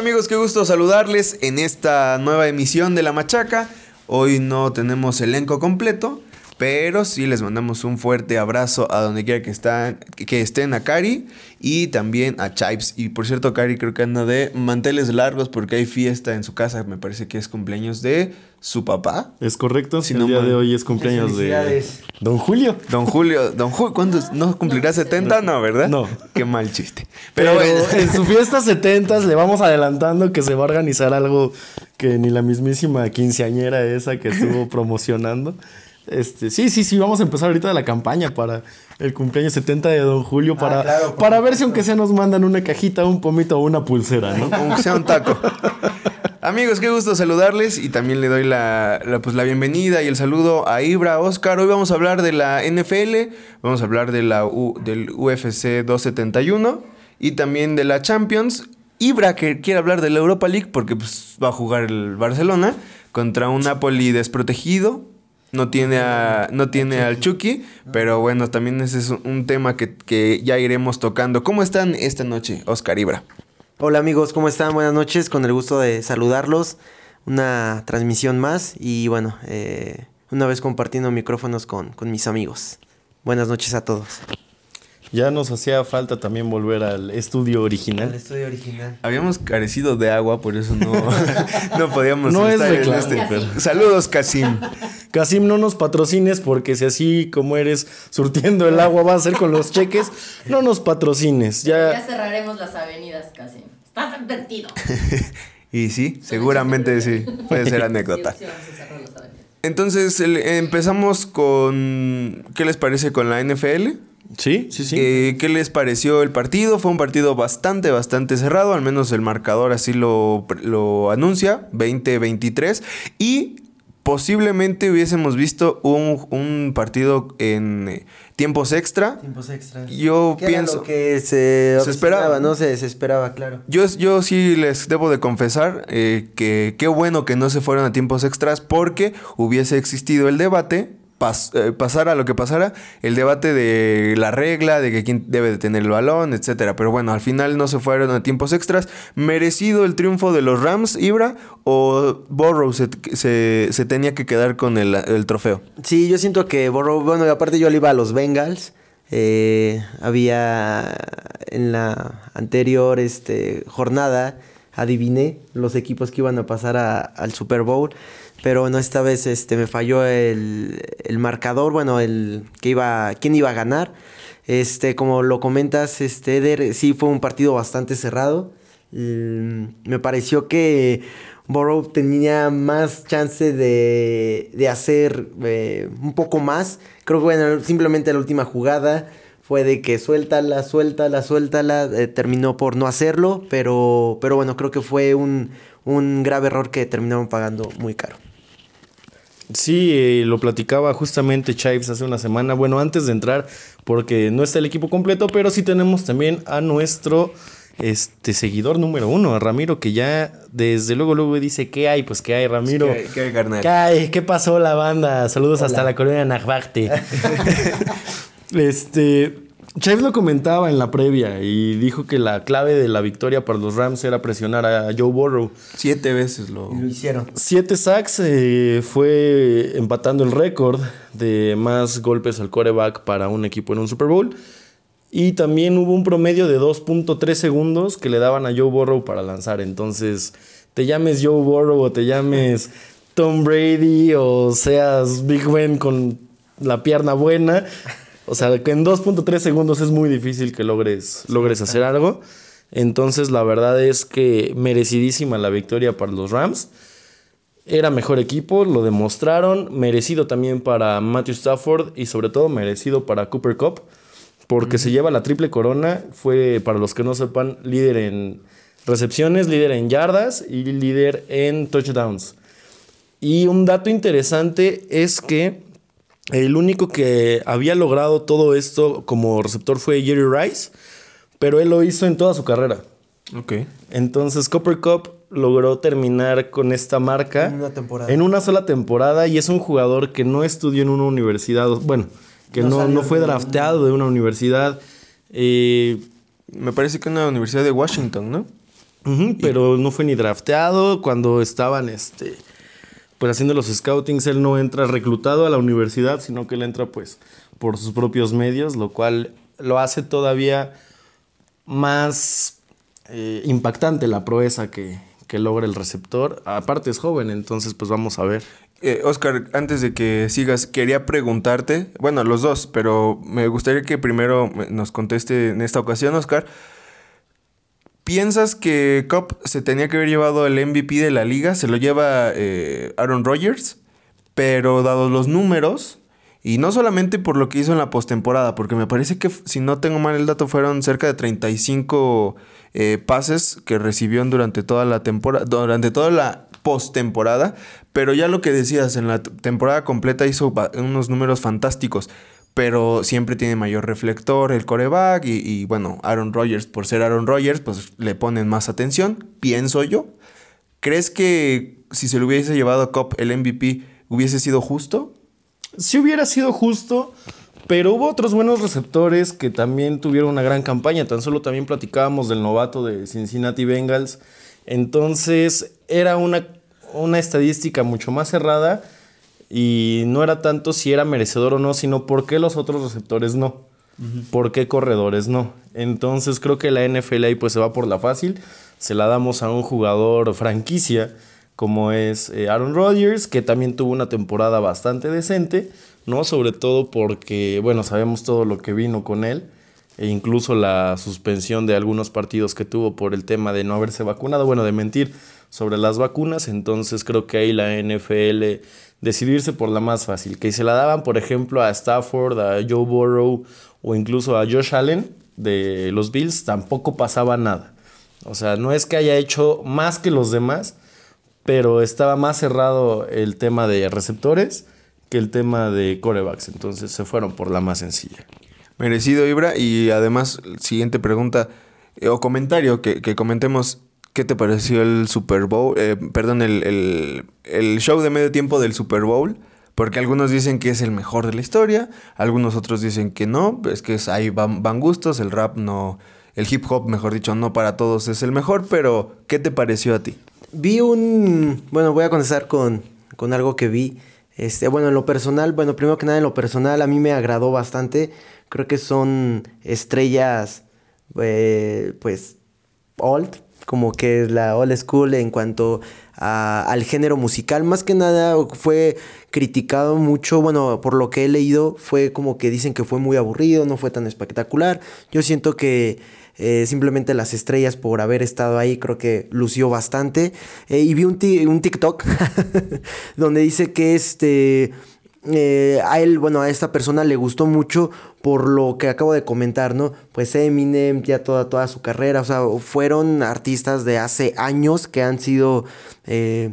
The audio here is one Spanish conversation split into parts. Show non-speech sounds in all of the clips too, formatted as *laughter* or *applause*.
amigos? Qué gusto saludarles en esta nueva emisión de La Machaca. Hoy no tenemos elenco completo, pero sí les mandamos un fuerte abrazo a donde quiera que, están, que estén a Cari y también a Chipes. Y por cierto, Cari creo que anda de manteles largos porque hay fiesta en su casa. Me parece que es cumpleaños de su papá. Es correcto, Si el no día de hoy es cumpleaños de. Don Julio. Don Julio, Don Julio, ¿cuándo? ¿No cumplirá 70? No, ¿verdad? No. Qué mal chiste. Pero, Pero, bueno. en su fiesta 70 le vamos adelantando que se va a organizar algo que ni la mismísima quinceañera esa que estuvo promocionando. Este, sí, sí, sí, vamos a empezar ahorita la campaña para el cumpleaños 70 de Don Julio para, claro, por para ver si aunque sea nos mandan una cajita, un pomito o una pulsera, ¿no? *laughs* Aunque sea un taco. Amigos, qué gusto saludarles y también le doy la, la, pues, la bienvenida y el saludo a Ibra, Oscar. Hoy vamos a hablar de la NFL, vamos a hablar de la U- del UFC 271 y también de la Champions. Ibra que quiere hablar de la Europa League porque pues, va a jugar el Barcelona contra un Napoli desprotegido. No tiene, a, no tiene al Chucky, pero bueno, también ese es un tema que, que ya iremos tocando. ¿Cómo están esta noche, Oscar Ibra? Hola amigos, ¿cómo están? Buenas noches, con el gusto de saludarlos. Una transmisión más y bueno, eh, una vez compartiendo micrófonos con, con mis amigos. Buenas noches a todos. Ya nos hacía falta también volver al estudio original. estudio original. Habíamos carecido de agua, por eso no, *laughs* no podíamos No es estar en reclamo, este. pero- Saludos, Casim. Casim, no nos patrocines porque si así como eres surtiendo el agua va a ser con los cheques, no nos patrocines. Ya Ya, cerraremos las avenidas casi. Estás advertido. *laughs* Y sí, seguramente sí, puede ser anécdota. Sí, sí, vamos a cerrar las avenidas. Entonces, el- empezamos con. ¿Qué les parece con la NFL? Sí, sí, sí. Eh, ¿Qué les pareció el partido? Fue un partido bastante, bastante cerrado, al menos el marcador así lo, lo anuncia, 20-23. Y posiblemente hubiésemos visto un, un partido en eh, tiempos extra. Tiempos extras. Yo ¿Qué era pienso- lo que se, Se esperaba. no se desesperaba, claro. Yo, yo sí les debo de confesar eh, que qué bueno que no se fueron a tiempos extras porque hubiese existido el debate, eh, pasara lo que pasara, el debate de la regla, de que quién debe de tener el balón, etcétera. Pero bueno, al final no se fueron a tiempos extras. ¿Merecido el triunfo de los Rams, Ibra? ¿O Burrow se, se- se tenía que quedar con el, el trofeo? Sí, yo siento que Borrow, bueno, y aparte yo le iba a los Bengals. eh, había en la anterior este, jornada, adiviné los equipos que iban a pasar a- al Super Bowl. Pero bueno, esta vez este, me falló el, el marcador, bueno, el que iba, quién iba a ganar. Este, como lo comentas, este, Eder, sí fue un partido bastante cerrado. Mm, me pareció que Burrow tenía más chance de, de hacer eh, un poco más. Creo que bueno, simplemente la última jugada fue de que suéltala, suéltala, suéltala. eh, terminó por no hacerlo, pero, pero bueno, creo que fue un, un grave error que terminaron pagando muy caro. Sí, eh, lo platicaba justamente Chives hace una semana. Bueno, antes de entrar, porque no está el equipo completo, pero sí tenemos también a nuestro este seguidor número uno, a Ramiro, que ya desde luego luego dice, ¿qué hay? Pues ¿qué hay, Ramiro? ¿Qué hay- qué hay, carnal? ¿Qué hay? ¿Qué pasó la banda? Saludos hasta la colonia Najbarte. *laughs* *laughs* este, Chives lo comentaba en la previa y dijo que la clave de la victoria para los Rams era presionar a Joe Burrow. Siete veces lo... hicieron. Siete sacks eh, fue empatando el récord de más golpes al coreback para un equipo en un Super Bowl. Y también hubo un promedio de 2.3 segundos que le daban a Joe Burrow para lanzar. Entonces, te llames Joe Burrow o te llames Tom Brady o seas Big Ben con la pierna buena. O sea, que en 2.3 segundos es muy difícil que logres, logres hacer algo. Entonces, la verdad es que merecidísima la victoria para los Rams. Era mejor equipo, lo demostraron. Merecido también para Matthew Stafford y sobre todo merecido para Cooper Cup. Porque se lleva la triple corona. Fue, para los que no sepan, líder en recepciones, líder en yardas y líder en touchdowns. Y un dato interesante es que el único que había logrado todo esto como receptor fue Jerry Rice, pero él lo hizo en toda su carrera. Ok. Entonces Copper Cup logró terminar con esta marca En una temporada. en una sola temporada y es un jugador que no estudió en una universidad, bueno, que No no, fue drafteado de una universidad. eh, Me parece que en la Universidad de Washington, ¿no? Pero no fue ni drafteado. Cuando estaban este, pues haciendo los scoutings, él no entra reclutado a la universidad, sino que él entra pues por sus propios medios, lo cual lo hace todavía más eh, impactante la proeza que, que logra el receptor. Aparte es joven, entonces pues vamos a ver. Eh, Oscar, antes de que sigas, quería preguntarte, bueno, los dos, pero me gustaría que primero nos conteste en esta ocasión, Oscar. ¿Piensas que Cup se tenía que haber llevado el MVP de la liga? Se lo lleva eh, Aaron Rodgers, pero dados los números, y no solamente por lo que hizo en la postemporada, porque me parece que, si no tengo mal el dato, fueron cerca de 35 eh, pases que recibió durante toda la temporada, durante toda la postemporada, pero ya lo que decías, en la temporada completa hizo unos números fantásticos, pero siempre tiene mayor reflector el coreback y, y bueno, Aaron Rodgers, por ser Aaron Rodgers, pues le ponen más atención, pienso yo. ¿Crees que si se lo hubiese llevado a Cup el MVP hubiese sido justo? Si hubiera sido justo, pero hubo otros buenos receptores que también tuvieron una gran campaña. Tan solo también platicábamos del novato de Cincinnati Bengals. Entonces era una, una estadística mucho más cerrada y no era tanto si era merecedor o no, sino por qué los otros receptores no. ¿Por qué corredores no? Entonces creo que la NFL ahí pues se va por la fácil. Se la damos a un jugador franquicia como es eh, Aaron Rodgers, que también tuvo una temporada bastante decente, ¿no? Sobre todo porque, bueno, sabemos todo lo que vino con él, e incluso la suspensión de algunos partidos que tuvo por el tema de no haberse vacunado, bueno, de mentir sobre las vacunas, entonces creo que ahí la NFL decidirse por la más fácil, que se la daban, por ejemplo, a Stafford, a Joe Burrow o incluso a Josh Allen de los Bills, tampoco pasaba nada. O sea, no es que haya hecho más que los demás, pero estaba más cerrado el tema de receptores que el tema de corebacks. Entonces se fueron por la más sencilla. Merecido, Ibra. Y además, siguiente pregunta eh, o comentario que, que, comentemos. ¿Qué te pareció el Super Bowl? Eh, perdón, el, el, el, show de medio tiempo del Super Bowl. Porque algunos dicen que es el mejor de la historia. Algunos otros dicen que no. Es que es, ahí van, van gustos. El rap no. El hip hop, mejor dicho, no para todos es el mejor. Pero, ¿qué te pareció a ti? Vi un. Bueno, voy a contestar con, con algo que vi. Este, bueno, en lo personal, bueno, primero que nada, en lo personal, a mí me agradó bastante. Creo que son estrellas, eh, pues, old, como que es la old school en cuanto a, al género musical. Más que nada fue criticado mucho, bueno, por lo que he leído, fue como que dicen que fue muy aburrido, no fue tan espectacular. Yo siento que eh, simplemente las estrellas por haber estado ahí creo que lució bastante. Eh, y vi un, un TikTok *laughs* donde dice que este... Eh, a él, bueno, a esta persona le gustó mucho por lo que acabo de comentar, ¿no? Pues Eminem, ya toda, toda su carrera, o sea, fueron artistas de hace años que han sido... Eh,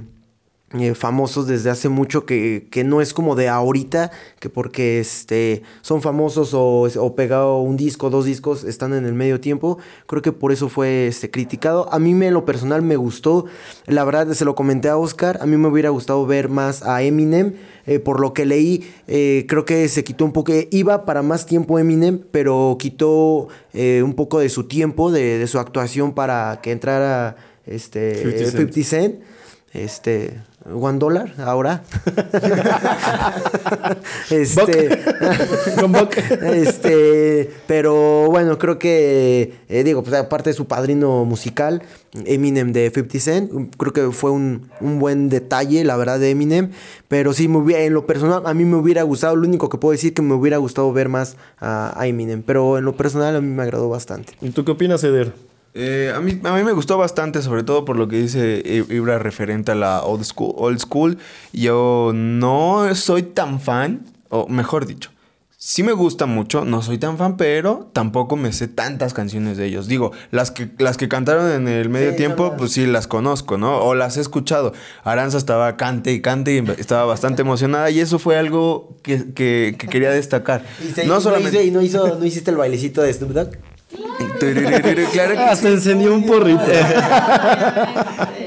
eh, famosos desde hace mucho que, que, no es como de ahorita, que porque este, son famosos o, o pegado un disco, dos discos, están en el medio tiempo. Creo que por eso fue este, criticado. A mí me, en lo personal me gustó. La verdad, se lo comenté a Oscar. A mí me hubiera gustado ver más a Eminem. Eh, por lo que leí, eh, creo que se quitó un poco. Iba para más tiempo Eminem, pero quitó un poco de su tiempo, de, de, su actuación para que entrara este, 50 Cent. 50 Cent. Este, one dollar ahora. *laughs* este, *laughs* este, pero bueno, creo que eh, digo, pues aparte de su padrino musical, Eminem de 50 Cent, creo que fue un, un, buen detalle, la verdad, de Eminem. Pero sí, me hubiera, en lo personal, a mí me hubiera gustado, lo único que puedo decir que me hubiera gustado ver más a, a Eminem. Pero en lo personal, a mí me agradó bastante. ¿Y tú qué opinas, Eder? Eh, a, mí, a mí me gustó bastante, sobre todo por lo que dice Ibra referente a la old school. Old school. Yo no soy tan fan, o mejor dicho, sí me gusta mucho, no soy tan fan, pero tampoco me sé tantas canciones de ellos. Digo, las que, las que cantaron en el medio sí, tiempo, no, pues sí las conozco, ¿no? O las he escuchado. Aranza estaba cante y cante y estaba bastante emocionada y eso fue algo que, que, que quería destacar. ¿Y, se, no, solamente... no, hizo, no hiciste el bailecito de Snoop Dogg? Claro que Hasta encendió un porrito.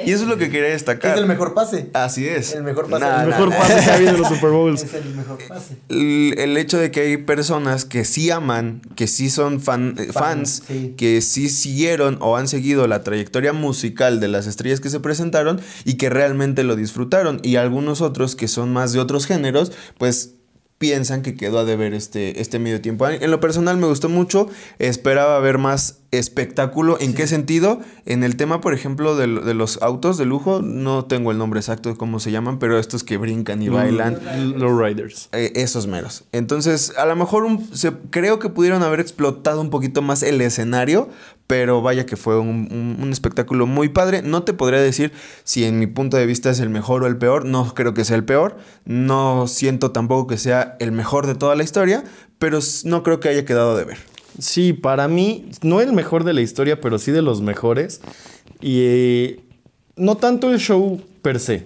Y eso es lo que quería Que destacar. es el mejor pase. Así es. El mejor pase. Nah, El mejor nah. pase que ha habido en los *laughs* Super Bowls. Es el mejor pase. El, el hecho de que hay personas que sí aman, que sí son fan- eh, fans, sí. que sí siguieron o han seguido la trayectoria musical de las estrellas que se presentaron y que realmente lo disfrutaron. Y algunos otros que son más de otros géneros, pues piensan que quedó a deber este, este medio tiempo. En lo personal me gustó mucho, esperaba ver más espectáculo. ¿En qué sentido? En el tema, por ejemplo, de, lo- de los autos de lujo, no tengo el nombre exacto de cómo se llaman, pero estos que brincan y bailan. Low Riders. Eh, esos meros. Entonces, a lo mejor un- se- creo que pudieron haber explotado un poquito más el escenario, pero vaya que fue un, un- un espectáculo muy padre. No te podría decir si en mi punto de vista es el mejor o el peor. No creo que sea el peor. No siento tampoco que sea el mejor de toda la historia, pero no creo que haya quedado de ver. Sí, para mí, no el mejor de la historia, pero sí de los mejores. Y eh, no tanto el show per se.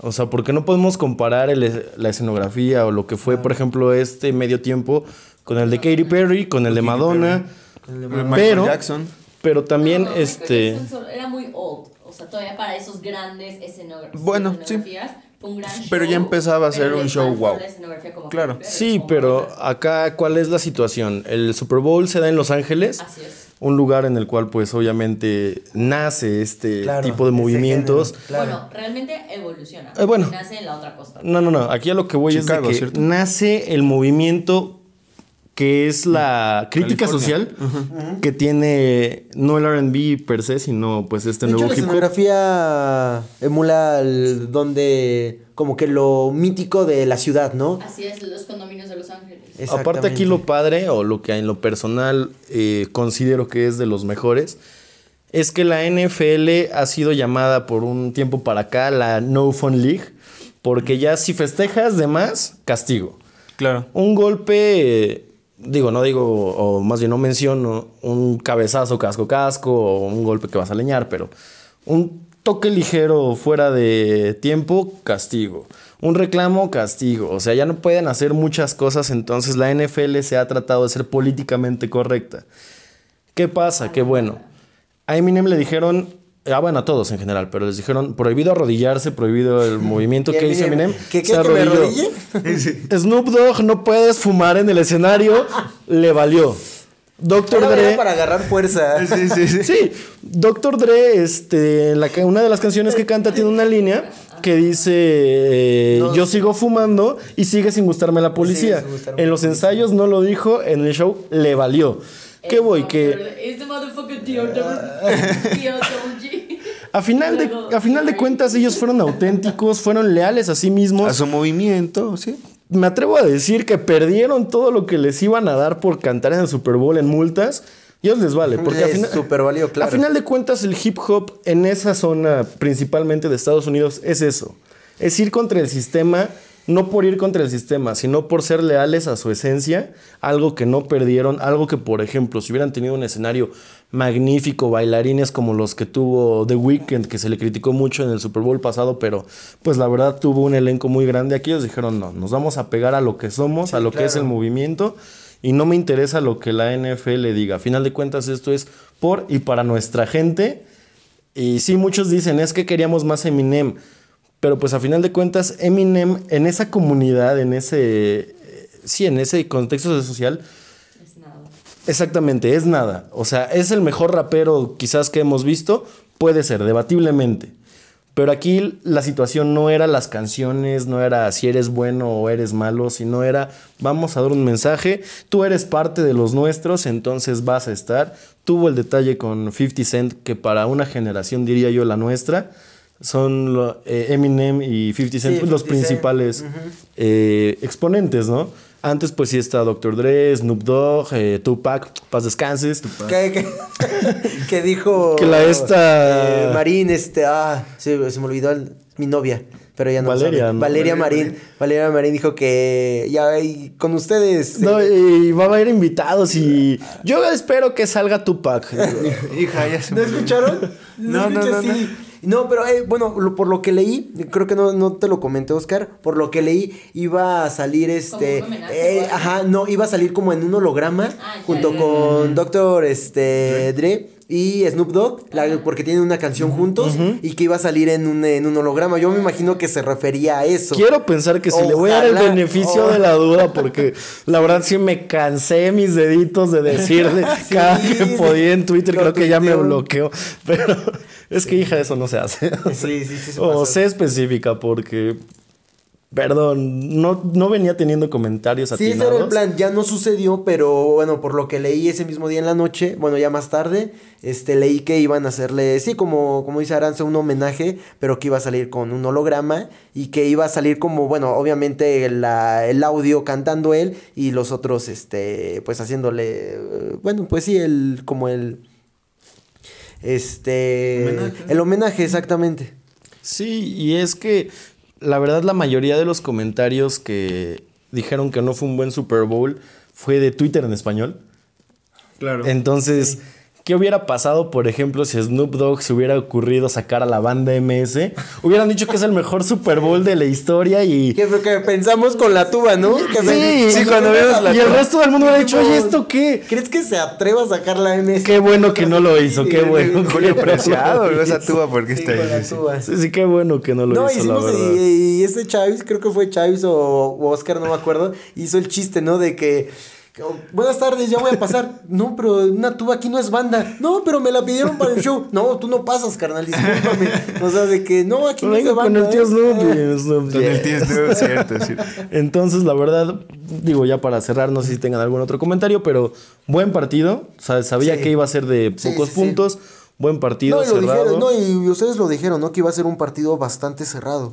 O sea, porque no podemos comparar el- la escenografía o lo que fue, por ejemplo, este medio tiempo con el de Katy Perry, con el de Madonna. Michael Pero, Jackson. pero también, No, no, Michael este... Era muy old. O sea, todavía para esos grandes Bueno, sí. escenografías. Un gran Pero ya empezaba a ser un show wow. Claro. Sí, como pero acá, ¿cuál es la situación? El Super Bowl se da en Los Ángeles. Así es. Un lugar en el cual, pues, obviamente nace este Claro, tipo de movimientos. género, claro. Bueno, realmente evoluciona. Eh, bueno. Nace en la otra costa. No, no, no. Aquí a lo que voy Chicago, es de que ¿cierto? nace el movimiento que es la crítica California. social que tiene no el R&B per se, sino pues este De hecho, nuevo la hip hop. escenografía emula el- donde como que lo mítico de la ciudad, ¿no? Así es, los condominios de Los Ángeles. Aparte aquí lo padre o lo que en lo personal eh, considero que es de los mejores es que la NFL ha sido llamada por un tiempo para acá la No Fun League porque ya si festejas de más, castigo. Claro. Un golpe, digo, no digo, o más bien no menciono, un cabezazo casco-casco o un golpe que vas a leñar, pero un toque ligero fuera de tiempo, castigo. Un reclamo, castigo. O sea, ya no pueden hacer muchas cosas, entonces la NFL se ha tratado de ser políticamente correcta. ¿Qué pasa? Que bueno, a Eminem le dijeron, ah, bueno, a todos en general, pero les dijeron prohibido arrodillarse, prohibido el *laughs* movimiento ¿Y que hizo Eminem? ¿Qué, qué, se que me? *laughs* Snoop Dogg, no puedes fumar en el escenario, le valió. Era Dre. para agarrar fuerza. *laughs* Sí, sí, sí. Sí, Dr. Dre, este, la una de las canciones que canta tiene una línea que dice: eh, Yo sigo fumando y sigue sin gustarme la policía. gustarme En los ensayos no lo dijo, en el show le valió. ¿Qué voy? Que a final, de, a final de cuentas ellos fueron auténticos, fueron leales a sí mismos. A su movimiento, sí. me atrevo a decir que perdieron todo lo que les iban a dar por cantar en el Super Bowl en multas. Ellos les vale. Porque a, claro. a final de cuentas, el hip hop en esa zona, principalmente de Estados Unidos, es eso. Es ir contra el sistema, no por ir contra el sistema, sino por ser leales a su esencia. Algo que no perdieron. Algo que, por ejemplo, si hubieran tenido un escenario magnífico, bailarines como los que tuvo The Weeknd, que se le criticó mucho en el Super Bowl pasado, pero pues la verdad tuvo un elenco muy grande. Aquí ellos dijeron, no, nos vamos a pegar a lo que somos, a lo que es el movimiento, y no me interesa lo que la NFL diga. A final de cuentas, esto es por y para nuestra gente. Y sí, muchos dicen, es que queríamos más Eminem. Pero pues a final de cuentas, Eminem en esa comunidad, en ese... eh, Sí, en ese contexto social. Exactamente, es nada. O sea, es el mejor rapero quizás que hemos visto. Puede ser, debatiblemente. Pero aquí la situación no era las canciones, no era si eres bueno o eres malo, sino era vamos a dar un mensaje, tú eres parte de los nuestros, entonces vas a estar. Tuvo el detalle con 50 Cent, que para una generación, diría yo, la nuestra, son lo- eh, Eminem y 50 Cent Sí, los 50 Cent, principales eh, exponentes, ¿no? Antes pues sí está Dr. Dre, Snoop Dogg, eh, Tupac, paz descanses. ¿Qué, qué, *laughs* qué dijo? Que la esta- eh, Marín, este. Ah, se, se me olvidó el- mi novia. Pero ya no Valeria, sabe. ¿no? Valeria Marín. Valeria Marín dijo que ya y con ustedes. No, eh, y va a haber invitados y yo espero que salga Tupac. *laughs* Hija, ya se ¿No escucharon? No, no, no, no. sí. No, pero eh, bueno, lo- por lo que leí, creo que no, no te lo comenté, Oscar. Por lo que leí, iba a salir este. Homenaje, eh, ajá, no, iba a salir como en un holograma Ah, ya. junto con Doctor este, Dre y Snoop Dogg, la- porque tienen una canción juntos y que iba a salir en un, en un holograma. Yo me imagino que se refería a eso. Quiero pensar que si le voy a dar el beneficio Oh. de la duda, porque la verdad sí me cansé mis deditos de decirle *laughs* Sí, cada que podía en Twitter, creo que ya me bloqueó. Pero es que hija, eso no se hace. Sí, sí, sí. se O sé específica, porque. Perdón, no, no venía teniendo comentarios Sí, atinados. ese era el plan, ya no sucedió, pero bueno, por lo que leí ese mismo día en la noche, bueno, ya más tarde, este, leí que iban a hacerle, sí, como, como dice Aranza, un homenaje, pero que iba a salir con un holograma y que iba a salir como, bueno, obviamente la- el audio cantando él y los otros, este, pues haciéndole, bueno, pues sí, el, como el, este, Homenaje. el homenaje, exactamente. Sí, y es que la verdad la mayoría de los comentarios que dijeron que no fue un buen Super Bowl fue de Twitter en español. Claro. Entonces, ¿qué hubiera pasado, por ejemplo, si Snoop Dogg se hubiera ocurrido sacar a la banda MS? Hubieran dicho que es el mejor Super Bowl de la historia y... Que, que pensamos con la tuba, ¿no? Que Sí, sí, cuando vimos la- y el resto del mundo hubiera dicho, oye, ¿esto qué? ¿Crees que se atreva a sacar la MS? Qué bueno que no lo hizo, qué bueno. Julio Preciado, esa tuba porque Sí, está ahí. Sí, sí, qué bueno que no lo No, hizo, hicimos la verdad. y, y este Chavis, creo que fue Chavis o, o Oscar, no me acuerdo, hizo el chiste, ¿no? De que, buenas tardes, ya voy a pasar. No, pero una tuba aquí no es banda. No, pero me la pidieron para el show. No, tú no pasas, carnal, discúlpame. O sea, de que no, aquí no es de Venga con banda. el tío ¿eh? Snoopy. Snoop, Con el tío Snoop, *laughs* cierto, cierto. Entonces, la verdad, digo, ya para cerrar, no sé si tengan algún otro comentario, pero buen partido. O sea, sabía Sí. que iba a ser de Sí, pocos sí, sí. puntos. Buen partido, No, y lo cerrado. dijeron, no, y ustedes lo dijeron, ¿no? Que iba a ser un partido bastante cerrado.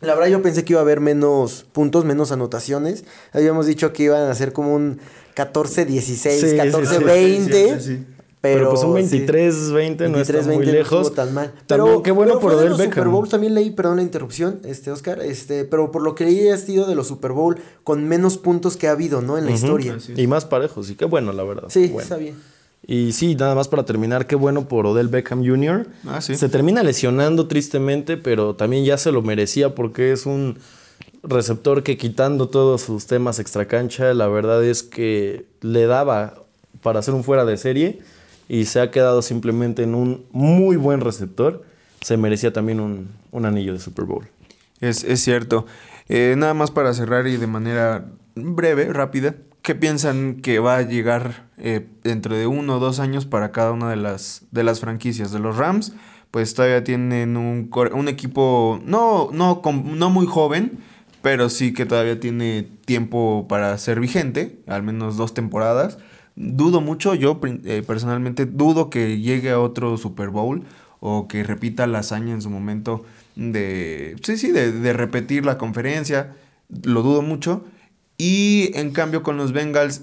La verdad yo pensé que iba a haber menos puntos, menos anotaciones. Habíamos dicho que iban a ser como un 14-16, Sí, sí, 14-20. sí, sí, sí. Pero, Pero, pues un sí. 23-20 no está 23-20 muy lejos. tan mal. También qué bueno pero por fue de los Super Beckham. Bowls también leí, perdón la interrupción, este Oscar, este, pero por lo que leí ha sido de los Super Bowl con menos puntos que ha habido, ¿no? En la historia. Y más parejos, y qué bueno, la verdad. Sí, Bueno. está bien. Y sí, nada más para terminar, qué bueno por Odell Beckham Jr. Ah, sí. Se termina lesionando tristemente, pero también ya se lo merecía porque es un receptor que quitando todos sus temas extracancha, la verdad es que le daba para hacer un fuera de serie y se ha quedado simplemente en un muy buen receptor. Se merecía también un, un anillo de Super Bowl. Es, es cierto. Eh, nada más para cerrar y de manera breve, rápida, ¿qué piensan que va a llegar eh, dentro de uno o dos años para cada una de las, de las franquicias? De los Rams, pues todavía tienen un, un equipo no, no, no muy joven, pero sí que todavía tiene tiempo para ser vigente, al menos dos temporadas. Dudo mucho, yo eh, personalmente dudo que llegue a otro Super Bowl o que repita la hazaña en su momento de, sí, sí, de, de repetir la conferencia. Lo dudo mucho. Y en cambio con los Bengals,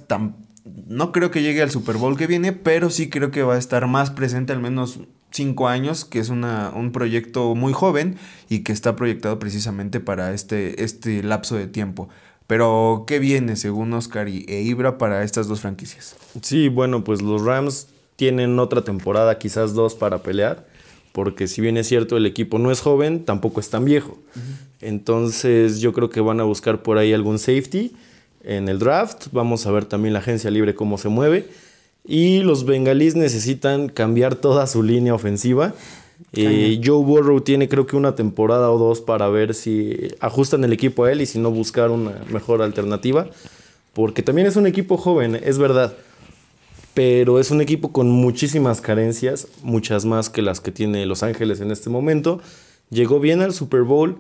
no creo que llegue al Super Bowl que viene, pero sí creo que va a estar más presente al menos cinco años, que es una, un proyecto muy joven y que está proyectado precisamente para este, este lapso de tiempo. Pero, ¿qué viene según Oscar y, e Ibra para estas dos franquicias? Sí, bueno, pues los Rams tienen otra temporada, quizás dos, para pelear. Porque si bien es cierto, el equipo no es joven, tampoco es tan viejo. Entonces yo creo que van a buscar por ahí algún safety en el draft. Vamos a ver también la agencia libre cómo se mueve. Y los bengalíes necesitan cambiar toda su línea ofensiva. Eh, Joe Burrow tiene creo que una temporada o dos para ver si ajustan el equipo a él y si no buscar una mejor alternativa. Porque también es un equipo joven, es verdad. Pero es un equipo con muchísimas carencias, muchas más que las que tiene Los Ángeles en este momento. Llegó bien al Super Bowl,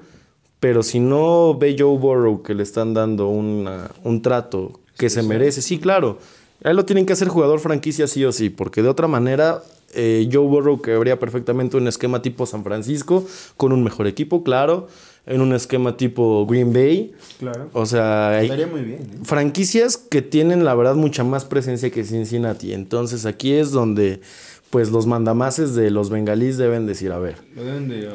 pero si no ve Joe Burrow que le están dando una- un trato que se merece, sí, claro. Él lo tienen que hacer jugador franquicia sí o sí, porque de otra manera eh, Joe Burrow quedaría perfectamente un esquema tipo San Francisco, con un mejor equipo, claro, en un esquema tipo Green Bay. Claro. O sea, hay- muy bien. ¿eh? franquicias que tienen la verdad mucha más presencia que Cincinnati. Entonces aquí es donde pues los mandamases de los bengalíes deben decir, a ver, Lo deben de,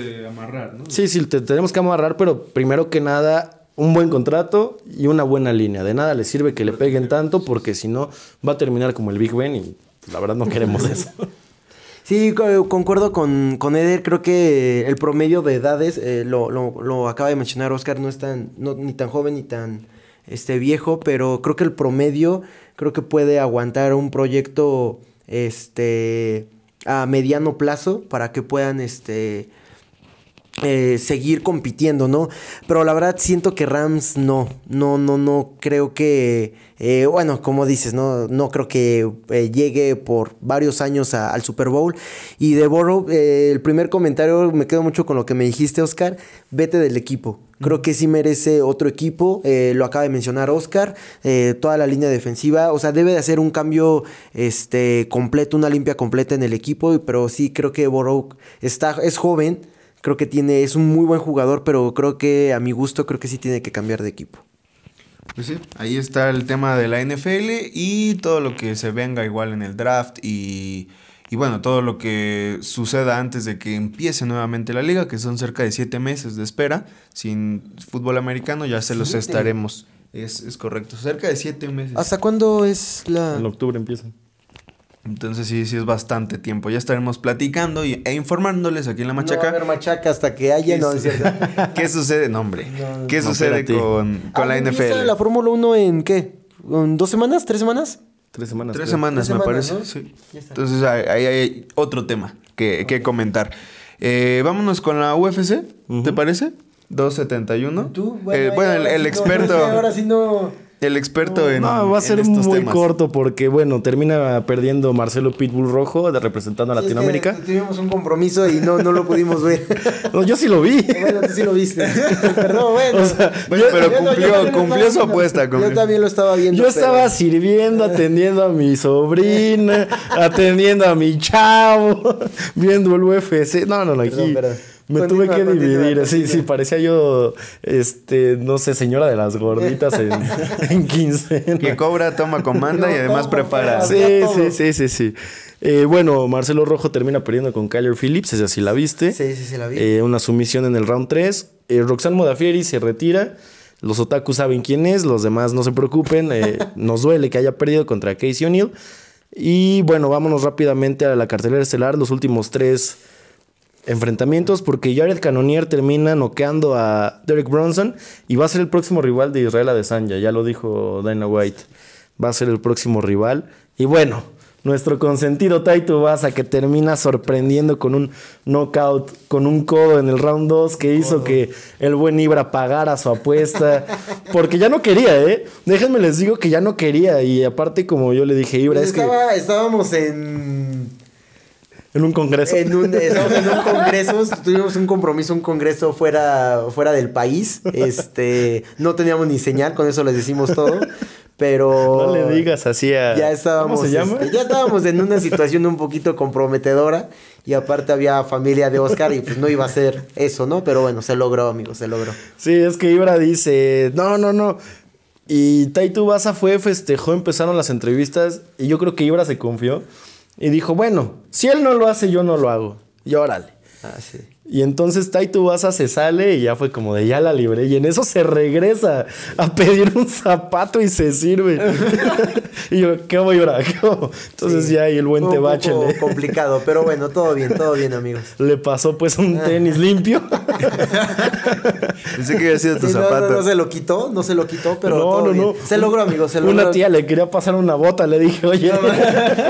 de amarrar, ¿no? sí, sí, te tenemos que amarrar, pero primero que nada un buen contrato y una buena línea. De nada les sirve que le peguen tanto porque si no va a terminar como el Big Ben y pues, la verdad no queremos *laughs* eso. Sí, co- concuerdo con, con Eder. Creo que el promedio de edades, eh, lo, lo- lo acaba de mencionar Oscar, no es tan, no- ni tan joven ni tan este, viejo, pero creo que el promedio creo que puede aguantar un proyecto este, a mediano plazo para que puedan este, eh, seguir compitiendo, ¿no? Pero la verdad siento que Rams no, no, no, no creo que, eh, bueno, como dices, no, no creo que eh, llegue por varios años al Super Bowl. Y de Burrow, eh, el primer comentario me quedo mucho con lo que me dijiste, Oscar, vete del equipo. Creo que sí merece otro equipo, lo acaba de mencionar Oscar, toda la línea defensiva, o sea, debe de hacer un cambio este, completo, una limpia completa en el equipo, pero sí creo que Burrow está, es joven, Creo que tiene, es un muy buen jugador, pero creo que a mi gusto creo que sí tiene que cambiar de equipo. Pues sí, ahí está el tema de la NFL y todo lo que se venga igual en el draft y, y bueno, todo lo que suceda antes de que empiece nuevamente la liga, que son cerca de siete meses de espera. Sin fútbol americano ya se los ¿Siete? estaremos. Es, es correcto, cerca de siete meses. ¿Hasta cuándo es la...? En octubre empieza. Entonces sí, sí es bastante tiempo. Ya estaremos platicando y, e informándoles aquí en la No va a machaca. haber machaca hasta que haya, no, es cierto. *laughs* ¿Qué sucede? No, hombre. No, ¿Qué no, sucede espérate. con, con la Ah, NFL? la Fórmula 1 en qué? ¿En dos semanas? ¿Tres semanas? Tres semanas. Tres creo. semanas, Tres me semanas, parece. ¿no? Sí. Entonces ahí hay otro tema que, que comentar. Eh, vámonos con la UFC, ¿te parece? 271. ¿Tú? Eh, bueno, el, el sí no, experto. *laughs* ahora sí no... El experto en. No, va a ser muy temas. corto porque, bueno, termina perdiendo Marcelo Pitbull Rojo de representando a Sí, es que Latinoamérica. tuvimos un compromiso y no, no lo pudimos ver. *laughs* No, yo sí lo vi. *laughs* bueno, tú sí lo viste. *laughs* Perdón, bueno. O sea, Bueno, pero Yo- cumplió- cumplió su apuesta, Yo también lo estaba viendo. Yo estaba pero- sirviendo, atendiendo a mi sobrina, atendiendo a mi chavo, viendo el UFC. No, no, no, aquí Perdón, perdón. Me Continúa, tuve que continúa, dividir. Sí, continúa. sí, parecía yo, este, no sé, señora de las gorditas en, *laughs* en quincena. Que cobra, toma, comanda y además prepara. Sí, sí, sí, sí, sí. Eh, bueno, Marcelo Rojo termina perdiendo con Kyler Phillips, esa sí la viste. Sí, sí, sí, la vi. Eh, una sumisión en el round 3. Eh, Roxanne Modafieri se retira. Los otakus saben quién es, los demás no se preocupen. eh, *laughs* nos duele que haya perdido contra Casey O'Neill. Y bueno, vámonos rápidamente a la cartelera estelar, los últimos tres enfrentamientos, porque Jared Cannonier termina noqueando a Derek Bronson y va a ser el próximo rival de Israel Adesanya, ya lo dijo Dana White. Va a ser el próximo rival. Y bueno, nuestro consentido Taito Baza que termina sorprendiendo con un knockout, con un codo en el round 2 que hizo que el buen Ibra pagara su apuesta. *laughs* Porque ya no quería, ¿eh? Déjenme les digo que ya no quería. Y aparte, como yo le dije, Ibra, Pues es que estaba, Estábamos en... en un congreso. En un, en un congreso, tuvimos un compromiso, un congreso fuera, fuera del país. Este, no teníamos ni señal, con eso les decimos todo. Pero No le digas así a. ya estábamos, ¿Cómo se llama? este, ya estábamos en una situación un poquito comprometedora y aparte había familia de Oscar y pues no iba a ser eso, ¿no? Pero bueno, se logró, amigos, se logró. Sí, es que Ibra dice, no, no, no. Y Taito Baza fue, festejó, empezaron las entrevistas y yo creo que Ibra se confió y dijo, bueno, si él no lo hace, yo no lo hago. Y órale. Ah, sí. Y entonces Taito Baza se sale y ya fue como de ya la libré. Y en eso se regresa a pedir un zapato y se sirve. *laughs* y yo, ¿qué voy hago?". Entonces Sí. ya y el buen le, complicado, pero bueno, todo bien, todo bien, amigos. *laughs* le pasó pues un tenis limpio. *laughs* Pensé que había sido tu Sí, no, no, zapato. no se lo quitó, no se lo quitó, pero no, todo no, bien. no. Se logró, amigos, se logró. Una tía le quería pasar una bota, le dije, oye.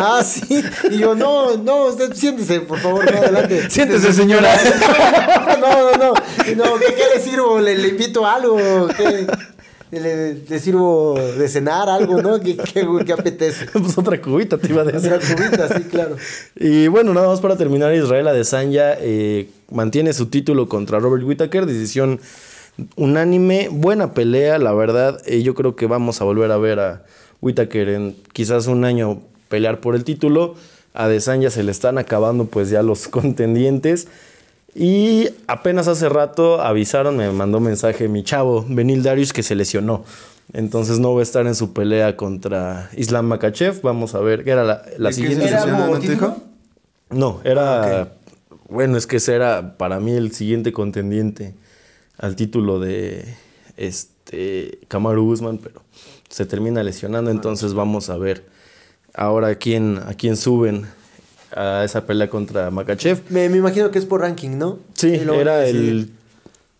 ah, sí. Y yo, no, no, usted siéntese, por favor, no, adelante. Siéntese, señora. *laughs* no, no, no. No, ¿qué, qué le sirvo? ¿Le, le invito algo? ¿Qué? Le, le sirvo de cenar algo, ¿no? ¿Qué, qué, qué apetece? *laughs* pues otra cubita te iba a decir. Otra cubita, sí, claro. *laughs* Y bueno, nada más para terminar, Israel Adesanya eh, mantiene su título contra Robert Whittaker, decisión unánime, buena pelea, la verdad. eh, yo creo que vamos a volver a ver a Whittaker en quizás un año pelear por el título. A Adesanya se le están acabando pues ya los contendientes. Y apenas hace rato avisaron, me mandó mensaje mi chavo, Benil Darius, que se lesionó. Entonces no va a estar en su pelea contra Islam Makachev. Vamos a ver, que era la, la ¿Y qué siguiente. se ¿Era no era. Ah, Bueno, es que ese era para mí el siguiente contendiente al título de este Kamaru Usman, pero se termina lesionando, entonces vamos a ver ahora a quién, a quién suben a esa pelea contra Makachev. Me, me imagino que es por ranking, ¿no? Sí, era el,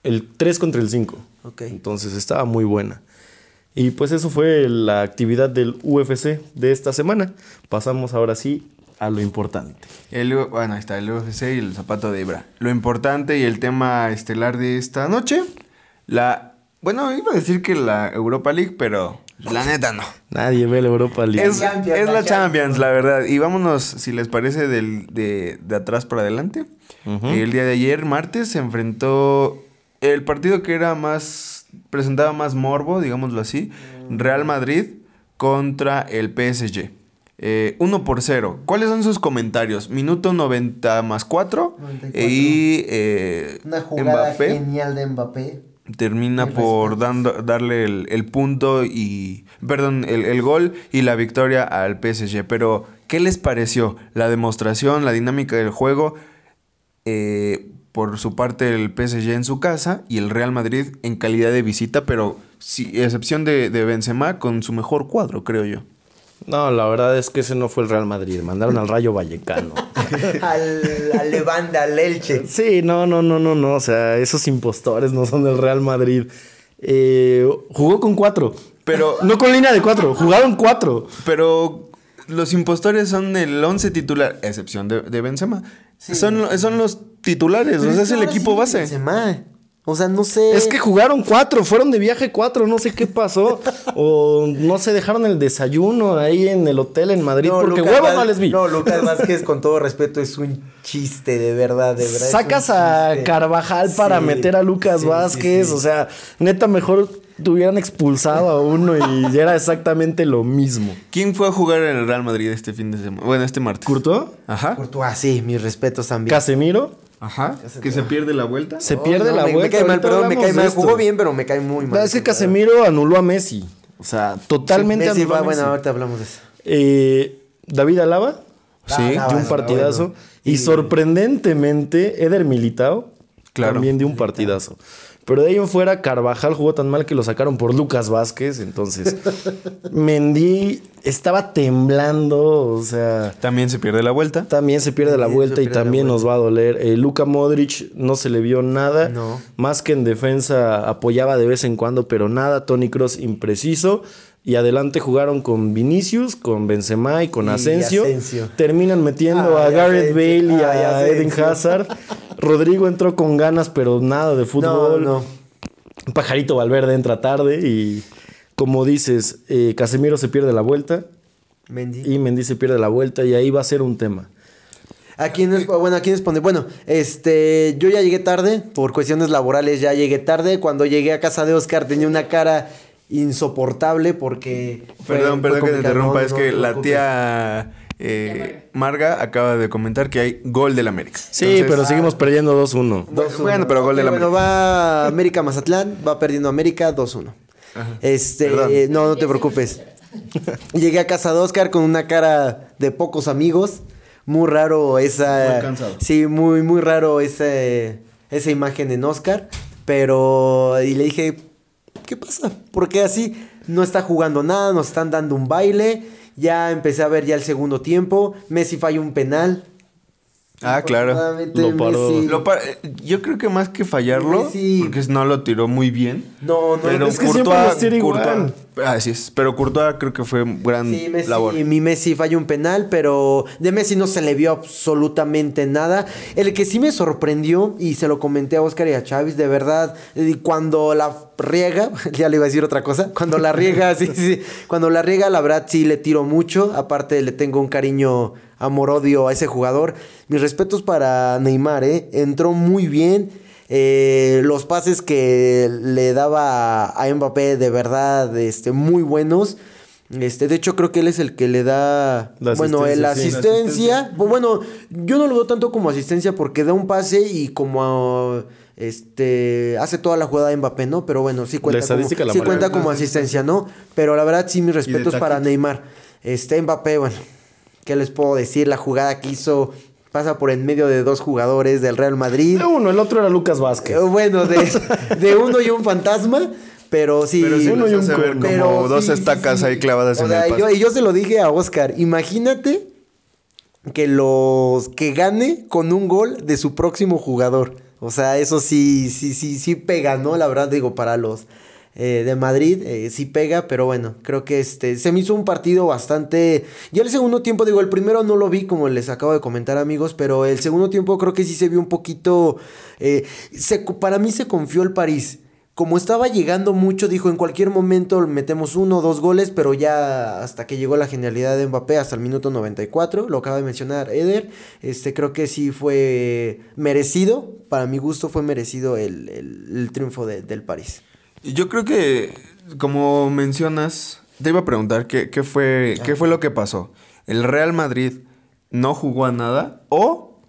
el 3 contra el 5. Ok. Entonces estaba muy buena. Y pues eso fue la actividad del UFC de esta semana. Pasamos ahora sí a lo importante. El, bueno, ahí está el UFC y el zapato de Ibra. Lo importante y el tema estelar de esta noche, la... Bueno, iba a decir que la Europa League, pero la neta no. Nadie ve la Europa League. Es, Champions, es la la Champions. Champions, la verdad. Y vámonos, si les parece, del, de, de atrás para adelante. El día de ayer, martes, se enfrentó el partido que era más, presentaba más morbo, digámoslo así, Real Madrid contra el PSG. Eh, 1 por 0. ¿Cuáles son sus comentarios? Minuto 90 más 4. 94. Y eh, Una jugada Mbappé genial de Mbappé. Termina por dando, darle el, el punto y. Perdón, el, el gol y la victoria al PSG. Pero, ¿qué les pareció? La demostración, la dinámica del juego. eh, por su parte, el PSG en su casa y el Real Madrid en calidad de visita, pero sí, excepción de, de Benzema con su mejor cuadro, creo yo. No, la verdad es que ese no fue el Real Madrid. Mandaron al Rayo Vallecano. *laughs* al, al Levante, al Elche. Sí, no, no, no, no, no. O sea, esos impostores no son del Real Madrid. Eh, jugó con cuatro. Pero- No con línea de cuatro, jugaron cuatro. Pero los impostores son el 11 titular, excepción de, de Benzema. Son, son los titulares, o sea, es el equipo base. Benzema. O sea, no sé. Es que jugaron cuatro, fueron de viaje cuatro, no sé qué pasó. *laughs* o no se dejaron el desayuno ahí en el hotel en Madrid porque Lucas huevos Vaz- no les vi. No, Lucas Vázquez, con todo respeto, es un chiste, de verdad, de verdad. Sacas a. Carvajal para Sí, meter a Lucas sí, Vázquez, sí, sí. o sea, neta mejor tuvieran expulsado a uno y era exactamente lo mismo. ¿Quién fue a jugar en el Real Madrid este fin de semana? Bueno, este martes. ¿Curto? Ajá. Courtois, sí, mis respetos también. Casemiro Ajá. Que se pierde la vuelta. se Oh, pierde no, la me, vuelta. Me cae mal, perdón, me cae de mal. Jugó bien, pero me cae muy mal. Es que Casemiro anuló a Messi. O sea, totalmente Sí, Messi anuló va, a bueno, Messi. ahorita hablamos de eso. Eh, David Alaba Sí. Ah, dio un bueno, partidazo. bueno. Y sorprendentemente, Eder Militao Claro. también dio un partidazo. Pero de ahí en fuera, Carvajal jugó tan mal que lo sacaron por Lucas Vázquez. Entonces, Mendy estaba temblando. O sea, También se pierde la vuelta. también se pierde la También vuelta y pierde también nos va a doler. Eh, Luka Modric no se le vio nada. No. Más que en defensa apoyaba de vez en cuando, pero nada. Tony Cross impreciso. Y adelante jugaron con Vinicius, con Benzema y con Y Asensio. Terminan metiendo Ay, a Gareth. Bale y Ay, a Eden. Hazard. *laughs* Rodrigo entró con ganas, pero nada de No, fútbol. no. Pajarito Valverde entra tarde y, como dices, eh, Casemiro se pierde la vuelta Mendy. y Mendy se pierde la vuelta y ahí va a ser un tema. ¿A quién es, bueno, ¿a quién es pone? Bueno, este, yo ya llegué tarde, por cuestiones laborales ya llegué tarde. Cuando llegué a casa de Oscar tenía una cara insoportable porque... fue- Perdón, fue perdón que te interrumpa. No, es no que la tía eh, Marga acaba de comentar que hay gol del América. Sí, Entonces, pero seguimos perdiendo 2-1. 2-1. Bueno, pero gol del América. Bueno, va América Mazatlán, va perdiendo América 2-1. Este, eh, no, no te preocupes. Llegué a casa de Oscar con una cara de pocos amigos. Muy raro esa. Muy cansado. Sí, muy, muy raro ese, esa imagen en Oscar. Pero. Y le dije, ¿qué pasa? ¿Por qué así? No está jugando nada, nos están dando un baile. Ya empecé a ver ya el segundo tiempo. Messi falla un penal. Ah, claro. Lo paró. Lo eh, yo creo que más que fallarlo, porque no lo tiró muy bien. No, no, pero es que siempre los tira igual. Así es, pero Courtois creo que fue gran Sí, Messi, labor. mi Messi falló un penal, pero de Messi no se le vio absolutamente nada. El que sí me sorprendió, y se lo comenté a Oscar y a Chávez, de verdad, eh, cuando la riega, *laughs* ya le iba a decir otra cosa, cuando la riega, *laughs* sí, sí, cuando la riega, la verdad sí le tiro mucho, aparte le tengo un cariño amor-odio a ese jugador. Mis respetos para Neymar, ¿eh? Entró muy bien. Eh, los pases que le daba a Mbappé de verdad este, muy buenos. Este, de hecho, creo que él es el que le da. La bueno, asistencia, la sí. asistencia. Bu- Bueno, yo no lo veo tanto como asistencia porque da un pase y como este hace toda la jugada de Mbappé, ¿no? Pero bueno, sí cuenta, como, sí cuenta como asistencia, ¿no? Pero la verdad, sí, mis respetos para. Neymar. Este Mbappé, bueno, ¿qué les puedo decir? La jugada que hizo pasa por en medio de dos jugadores del Real Madrid. De uno, el otro era Lucas Eh, Vázquez. Bueno, de, de uno y un fantasma, pero sí. Pero sí uno y un hace ver cono. como pero dos sí, estacas sí. ahí clavadas O en sea, el y yo, y yo se lo dije a Oscar, imagínate que los que gane con un gol de su próximo jugador. O sea, eso sí, sí, sí, sí pega, ¿no? La verdad digo, para los eh, de Madrid eh, sí pega, pero bueno, creo que este se me hizo un partido bastante... Ya el segundo tiempo, digo, el primero no lo vi como les acabo de comentar amigos, pero el segundo tiempo creo que sí se vio un poquito... eh, se- para mí se confió el París. Como estaba llegando mucho, dijo en cualquier momento metemos uno o dos goles, pero ya hasta que llegó la genialidad de Mbappé hasta el minuto 94, lo acaba de mencionar Eder, este creo que sí fue merecido, para mi gusto fue merecido el, el- el triunfo de- del París. Yo creo que, como mencionas, te iba a preguntar qué, qué fue, qué fue lo que pasó. ¿El Real Madrid no jugó a nada? ¿O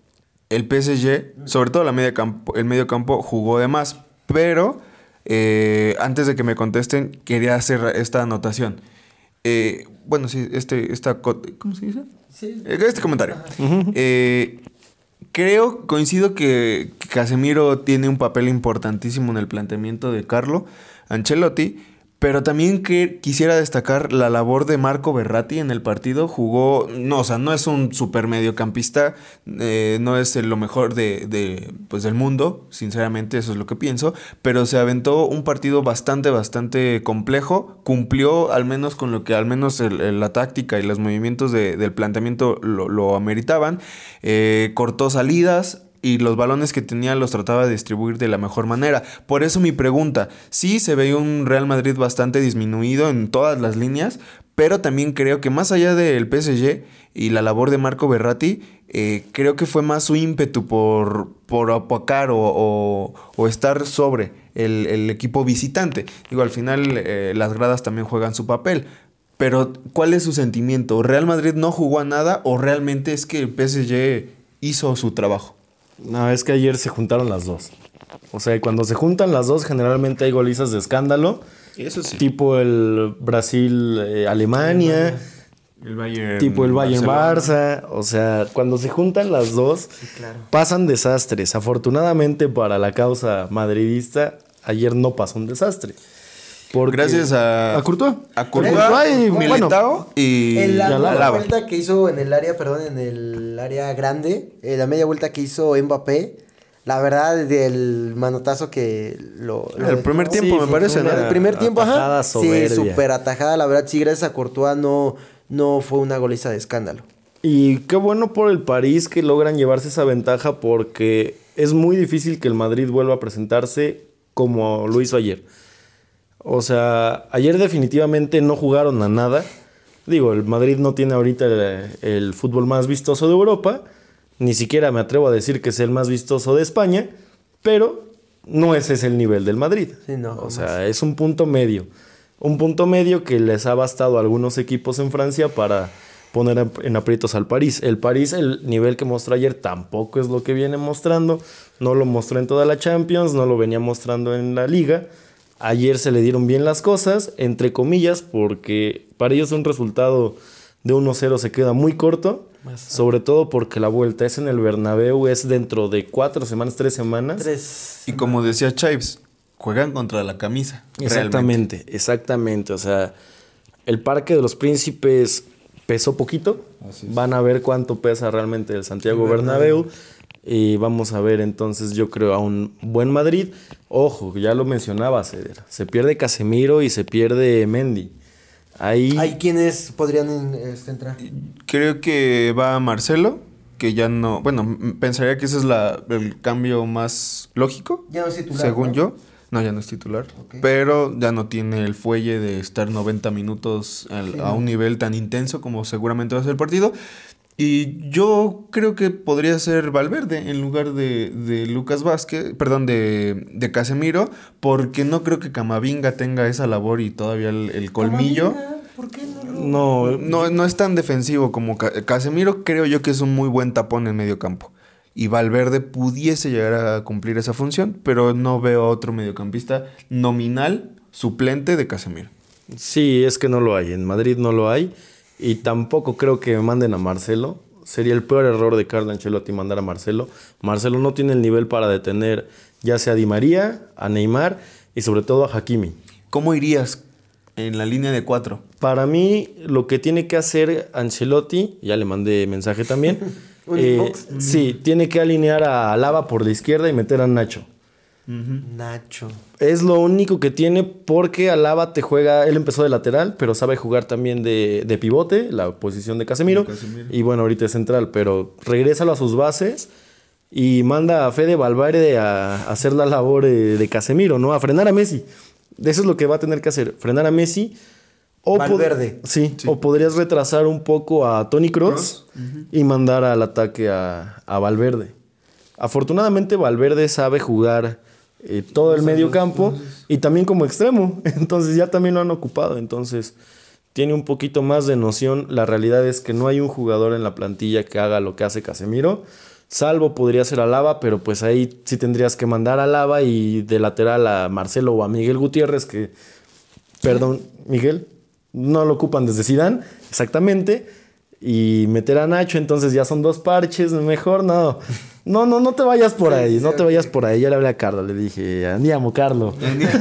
el PSG, sobre todo la media campo, el medio campo, jugó de más? Pero eh, antes de que me contesten, quería hacer esta anotación. Eh, bueno, sí, este, esta, ¿cómo se dice? Eh, Este comentario. Eh, creo, coincido que Casemiro tiene un papel importantísimo en el planteamiento de Carlo Ancelotti, pero también que quisiera destacar la labor de Marco Berratti en el partido. Jugó, no, o sea, no es un super mediocampista, eh, no es lo mejor de, de, pues, del mundo, sinceramente, eso es lo que pienso, pero se aventó un partido bastante, bastante complejo, cumplió al menos con lo que al menos la táctica y los movimientos de- del planteamiento lo, lo ameritaban, eh, cortó salidas, y los balones que tenía los trataba de distribuir de la mejor manera. Por eso mi pregunta, sí se veía un Real Madrid bastante disminuido en todas las líneas, pero también creo que más allá del PSG y la labor de Marco Berratti, eh, creo que fue más su ímpetu por, por o- o estar sobre el, el equipo visitante. Digo, al final eh, las gradas también juegan su papel. Pero, ¿cuál es su sentimiento? ¿Real Madrid no jugó a nada o realmente es que el PSG hizo su trabajo? No, es que ayer se juntaron las dos. O sea, cuando se juntan las dos, generalmente hay golizas de escándalo. Eso sí. Tipo el Brasil-Alemania. El Bayern. tipo el Bayern Barcelona. Barça. O sea, cuando se juntan las dos, pasan desastres. Afortunadamente para la causa madridista, ayer no pasó un desastre. Porque- Gracias a. A Courtois. A Courtois, Courtois y, bueno, Militao y. En la media Alaba. vuelta que hizo en el área, perdón, en el área grande, eh, la media vuelta que hizo Mbappé, la verdad, del manotazo que lo... lo El primer tiempo, me fue parece, una ¿no? El primer tiempo, ajá. Sí, súper atajada, la verdad, sí, gracias a Courtois no, no fue una goliza de escándalo. Y qué bueno por el París que logran llevarse esa ventaja porque es muy difícil que el Madrid vuelva a presentarse como lo hizo ayer. O sea, ayer definitivamente no jugaron a nada. Digo, el Madrid no tiene ahorita el, el fútbol más vistoso de Europa. Ni siquiera me atrevo a decir que es el más vistoso de España. Pero no ese es el nivel del Madrid. Sí, no, o sea, es un punto medio. Un punto medio que les ha bastado a algunos equipos en Francia para poner en- en aprietos al París. El París, el nivel que mostró ayer tampoco es lo que viene mostrando. No lo mostró en toda la Champions, no lo venía mostrando en la liga. Ayer se le dieron bien las cosas, entre comillas, porque para ellos un resultado de 1-0 se queda muy corto. Sobre todo porque la vuelta es en el Bernabéu, es dentro de cuatro semanas, tres semanas. Tres. Y como decía Chives, juegan contra la camisa. realmente. Exactamente, exactamente. O sea, el Parque de los Príncipes pesó poquito. Van a ver cuánto pesa realmente el Santiago Bernabéu. Y vamos a ver entonces, yo creo, a un buen Madrid. Ojo, ya lo mencionaba, Ceder. Se pierde Casemiro y se pierde Mendy. Ahí, ¿Hay quienes podrían este, entrar? Creo que va Marcelo, que ya no. Bueno, pensaría que ese es la, el cambio más lógico. Ya no es titular, Según ¿no? yo. No, ya no es titular. Pero ya no tiene el fuelle de estar 90 minutos al- a un nivel tan intenso como seguramente va a ser el partido. Y yo creo que podría ser Valverde en lugar de, de Lucas Vázquez, perdón, de, de Casemiro, porque no creo que Camavinga tenga esa labor y todavía el, el colmillo. ¿Por qué no lo- no, No, no es tan defensivo como Ca- Casemiro, creo yo que es un muy buen tapón en medio campo. Y Valverde pudiese llegar a cumplir esa función, pero no veo otro mediocampista nominal suplente de Casemiro. Sí, es que no lo hay. En Madrid no lo hay. Y tampoco creo que manden a Marcelo. Sería el peor error de Carlo Ancelotti mandar a Marcelo. Marcelo no tiene el nivel para detener ya sea a Di María, a Neymar y sobre todo a Hakimi. ¿Cómo irías en la línea de cuatro. Para mí, lo que tiene que hacer Ancelotti, ya le mandé mensaje también. *laughs* Eh, sí, tiene que alinear a Lava por la izquierda y meter a Nacho. Nacho. Es lo único que tiene porque Alaba te juega, él empezó de lateral, pero sabe jugar también de, de pivote, la posición de Casemiro. De Casemiro. Y bueno, ahorita es central, pero regrésalo a sus bases y manda a Fede Valverde a, a hacer la labor de Casemiro, ¿no? A frenar a Messi. Eso es lo que va a tener que hacer, frenar a Messi. O Valverde. Sí, o podrías retrasar un poco a Tony Cross y mandar al ataque a, a Valverde. Afortunadamente Valverde sabe jugar eh, todo el medio campo y también como extremo. *laughs* Entonces ya también lo han ocupado. Entonces tiene un poquito más de noción. La realidad es que no hay un jugador en la plantilla que haga lo que hace Casemiro. Salvo podría ser Alaba, pero pues ahí sí tendrías que mandar a Alaba y de lateral a Marcelo o a Miguel Gutiérrez, que, perdón, Miguel, no lo ocupan desde Sidán, exactamente, y meter a Nacho, entonces ya son dos parches, mejor no. No, no, no te vayas por ahí, no te vayas por ahí. Ya le hablé a Carlos, le dije, andiamo, Carlos.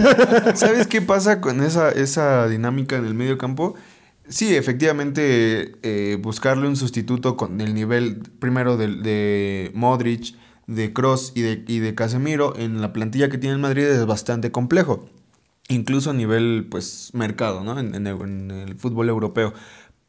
*laughs* ¿Sabes qué pasa con esa, esa dinámica en el medio campo? Sí, efectivamente, eh, buscarle un sustituto con el nivel primero de, de Modric, de Cross y de, y de Casemiro en la plantilla que tiene el Madrid es bastante complejo. Incluso a nivel, pues, mercado, ¿no? En, en el, en el fútbol europeo.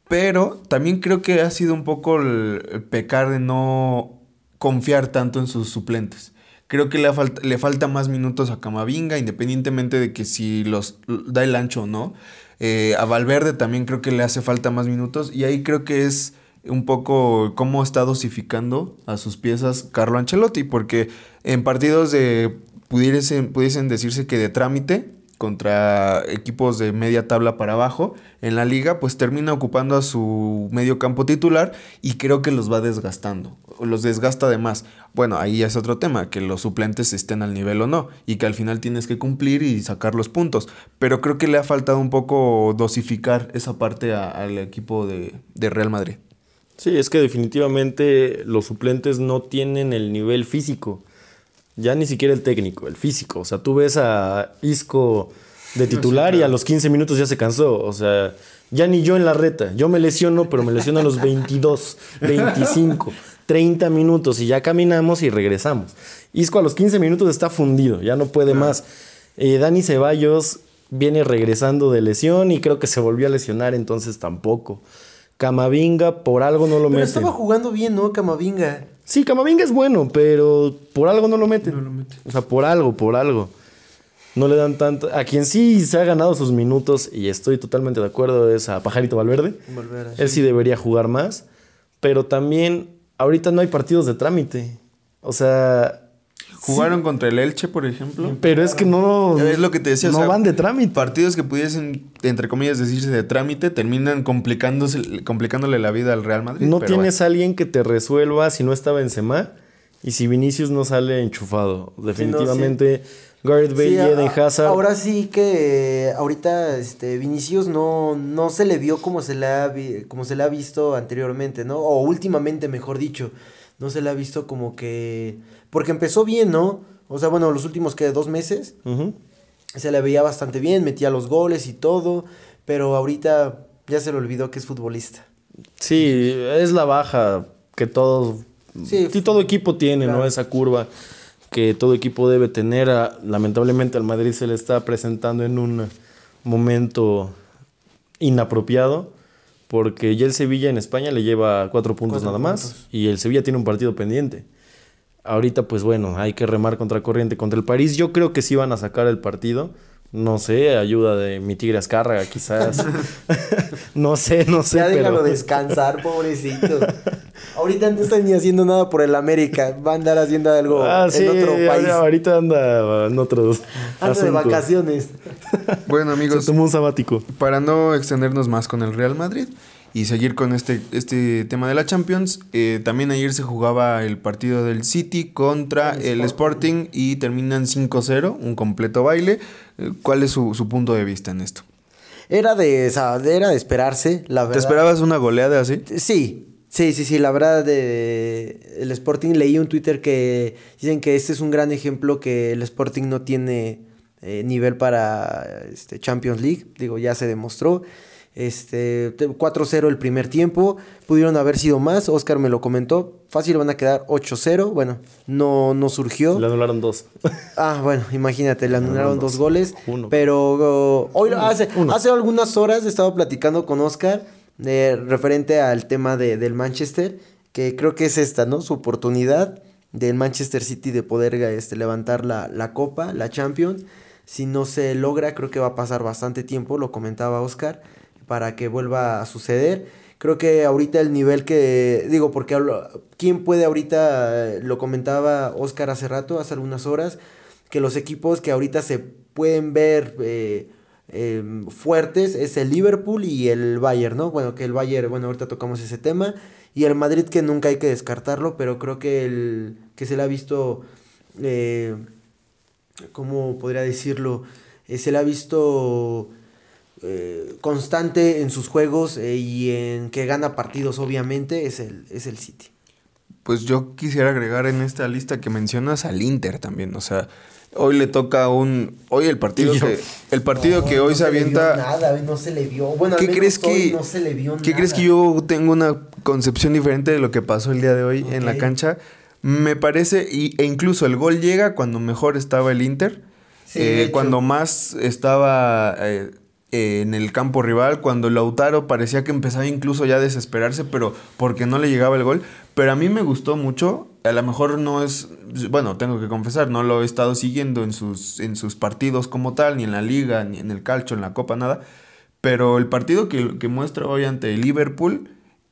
Pero también creo que ha sido un poco el, el pecar de no confiar tanto en sus suplentes. Creo que le, falta más minutos a Camavinga, independientemente de que si los da el ancho o no. Eh, a Valverde también creo que le hace falta más minutos. Y ahí creo que es un poco cómo está dosificando a sus piezas Carlo Ancelotti. Porque en partidos de pudiesen, pudiesen decirse que de trámite contra equipos de media tabla para abajo en la liga, pues termina ocupando a su medio campo titular y creo que los va desgastando, los desgasta de más. Bueno, ahí es otro tema, que los suplentes estén al nivel o no, y que al final tienes que cumplir y sacar los puntos. Pero creo que le ha faltado un poco dosificar esa parte al equipo de, de Real Madrid. Sí, es que definitivamente los suplentes no tienen el nivel físico. Ya ni siquiera el técnico, el físico. O sea, tú ves a Isco de titular y a los 15 minutos ya se cansó. O sea, ya ni yo en la reta. Yo me lesiono, pero me lesiono a los 22, 25, 30 minutos y ya caminamos y regresamos. Isco a los 15 minutos está fundido, ya no puede más. Eh, Dani Ceballos viene regresando de lesión y creo que se volvió a lesionar, entonces tampoco. Camavinga por algo no lo Pero estaba jugando bien, ¿no? Camavinga. Sí, Camavinga es bueno, pero por algo no lo meten. O sea, por algo, por algo. No le dan tanto. A quien sí se ha ganado sus minutos, y estoy totalmente de acuerdo, es a Pajarito Valverde. Valverde, Él sí debería jugar más. Pero también, ahorita no hay partidos de trámite. O sea. Jugaron contra el Elche, por ejemplo. Pero es que no. Es lo que te decía. o No sea, van de trámite. Partidos que pudiesen, entre comillas, decirse de trámite, terminan complicándose, complicándole la vida al Real Madrid. No pero tienes a alguien que te resuelva si no está Benzema y si Vinicius no sale enchufado. Definitivamente, Gareth Bale Sí, y a- Eden Hazard. Ahora sí que ahorita este Vinicius no, no se le vio como se le ha vi- como se le ha visto anteriormente, ¿no? O últimamente, mejor dicho. No se le ha visto como que. Porque empezó bien, ¿no? O sea, bueno, los últimos que dos meses se le veía bastante bien, metía los goles y todo. Pero ahorita ya se le olvidó que es futbolista. Sí, es la baja que todo, Sí, todo equipo tiene, ¿no? Esa curva que todo equipo debe tener. Ah, Lamentablemente al Madrid se le está presentando en un momento inapropiado. Porque ya el Sevilla en España le lleva cuatro puntos Cuatro nada más. Y el Sevilla tiene un partido pendiente. Ahorita, pues bueno, hay que remar contra corriente contra el París. Yo creo que sí van a sacar el partido. No sé, ayuda de mi tigre Azcárraga, quizás. *laughs* *laughs* no sé, no sé. ya déjalo pero... descansar, pobrecito. *laughs* Ahorita no está ni haciendo nada por el América. Va a andar haciendo algo Ah, en sí, otro país. ahorita anda en otros Anda de vacaciones. Bueno, Se amigos, tomó un sabático. para no extendernos más con el Real Madrid y seguir con este, este tema de la Champions, eh, también ayer se jugaba el partido del City contra el Sporting y terminan 5-0, un completo baile. Eh, ¿Cuál es su, su punto de vista en esto? Era de, o sea, era de esperarse, la verdad. ¿Te esperabas una goleada así? Sí, sí, sí, sí. La verdad, de, el Sporting leí un Twitter que dicen que este es un gran ejemplo que el Sporting no tiene eh, nivel para este, Champions League. Digo, ya se demostró. Este, te- 4-0 el primer tiempo. Pudieron haber sido más. Oscar me lo comentó. Fácil van a quedar 8-0. Bueno, no, no surgió. Le anularon dos. *laughs* Ah, bueno, imagínate, le anularon dos goles. Uno. Pero oh, hoy hace, Uno. hace algunas horas estaba platicando con Oscar eh, referente al tema de, del Manchester, que creo que es esta, ¿no? Su oportunidad del Manchester City de poder este, levantar la, la copa, la Champions. Si no se logra, creo que va a pasar bastante tiempo, lo comentaba Oscar, para que vuelva a suceder. Creo que ahorita el nivel que, digo, porque hablo- ¿quién puede ahorita, eh, lo comentaba Oscar hace rato, hace algunas horas, que los equipos que ahorita se pueden ver eh, em, fuertes es el Liverpool y el Bayern, ¿no? Bueno, que el Bayern, bueno, ahorita tocamos ese tema. Y el Madrid que nunca hay que descartarlo, pero creo que el que se le ha visto, eh, ¿cómo podría decirlo? Eh, se le ha visto eh, constante en sus juegos eh, y en que gana partidos, obviamente, es el, es el City. Pues yo quisiera agregar en esta lista que mencionas al Inter también. O sea, hoy le toca un. Hoy el partido que. El partido No, que hoy no se le vio avienta. nada, no se le vio. Bueno, al ¿Qué menos crees hoy que, no se le vio ¿qué nada. crees que yo tengo una concepción diferente de lo que pasó el día de hoy en la cancha? Me parece, y, e incluso el gol llega cuando mejor estaba el Inter, Sí, eh, cuando más estaba eh, eh, en el campo rival, cuando Lautaro parecía que empezaba incluso ya a desesperarse, pero porque no le llegaba el gol. Pero a mí me gustó mucho, a lo mejor no es, bueno, tengo que confesar, no lo he estado siguiendo en sus, en sus partidos como tal, ni en la liga, ni en el calcio, en la copa, nada. Pero el partido que, que muestra hoy ante el Liverpool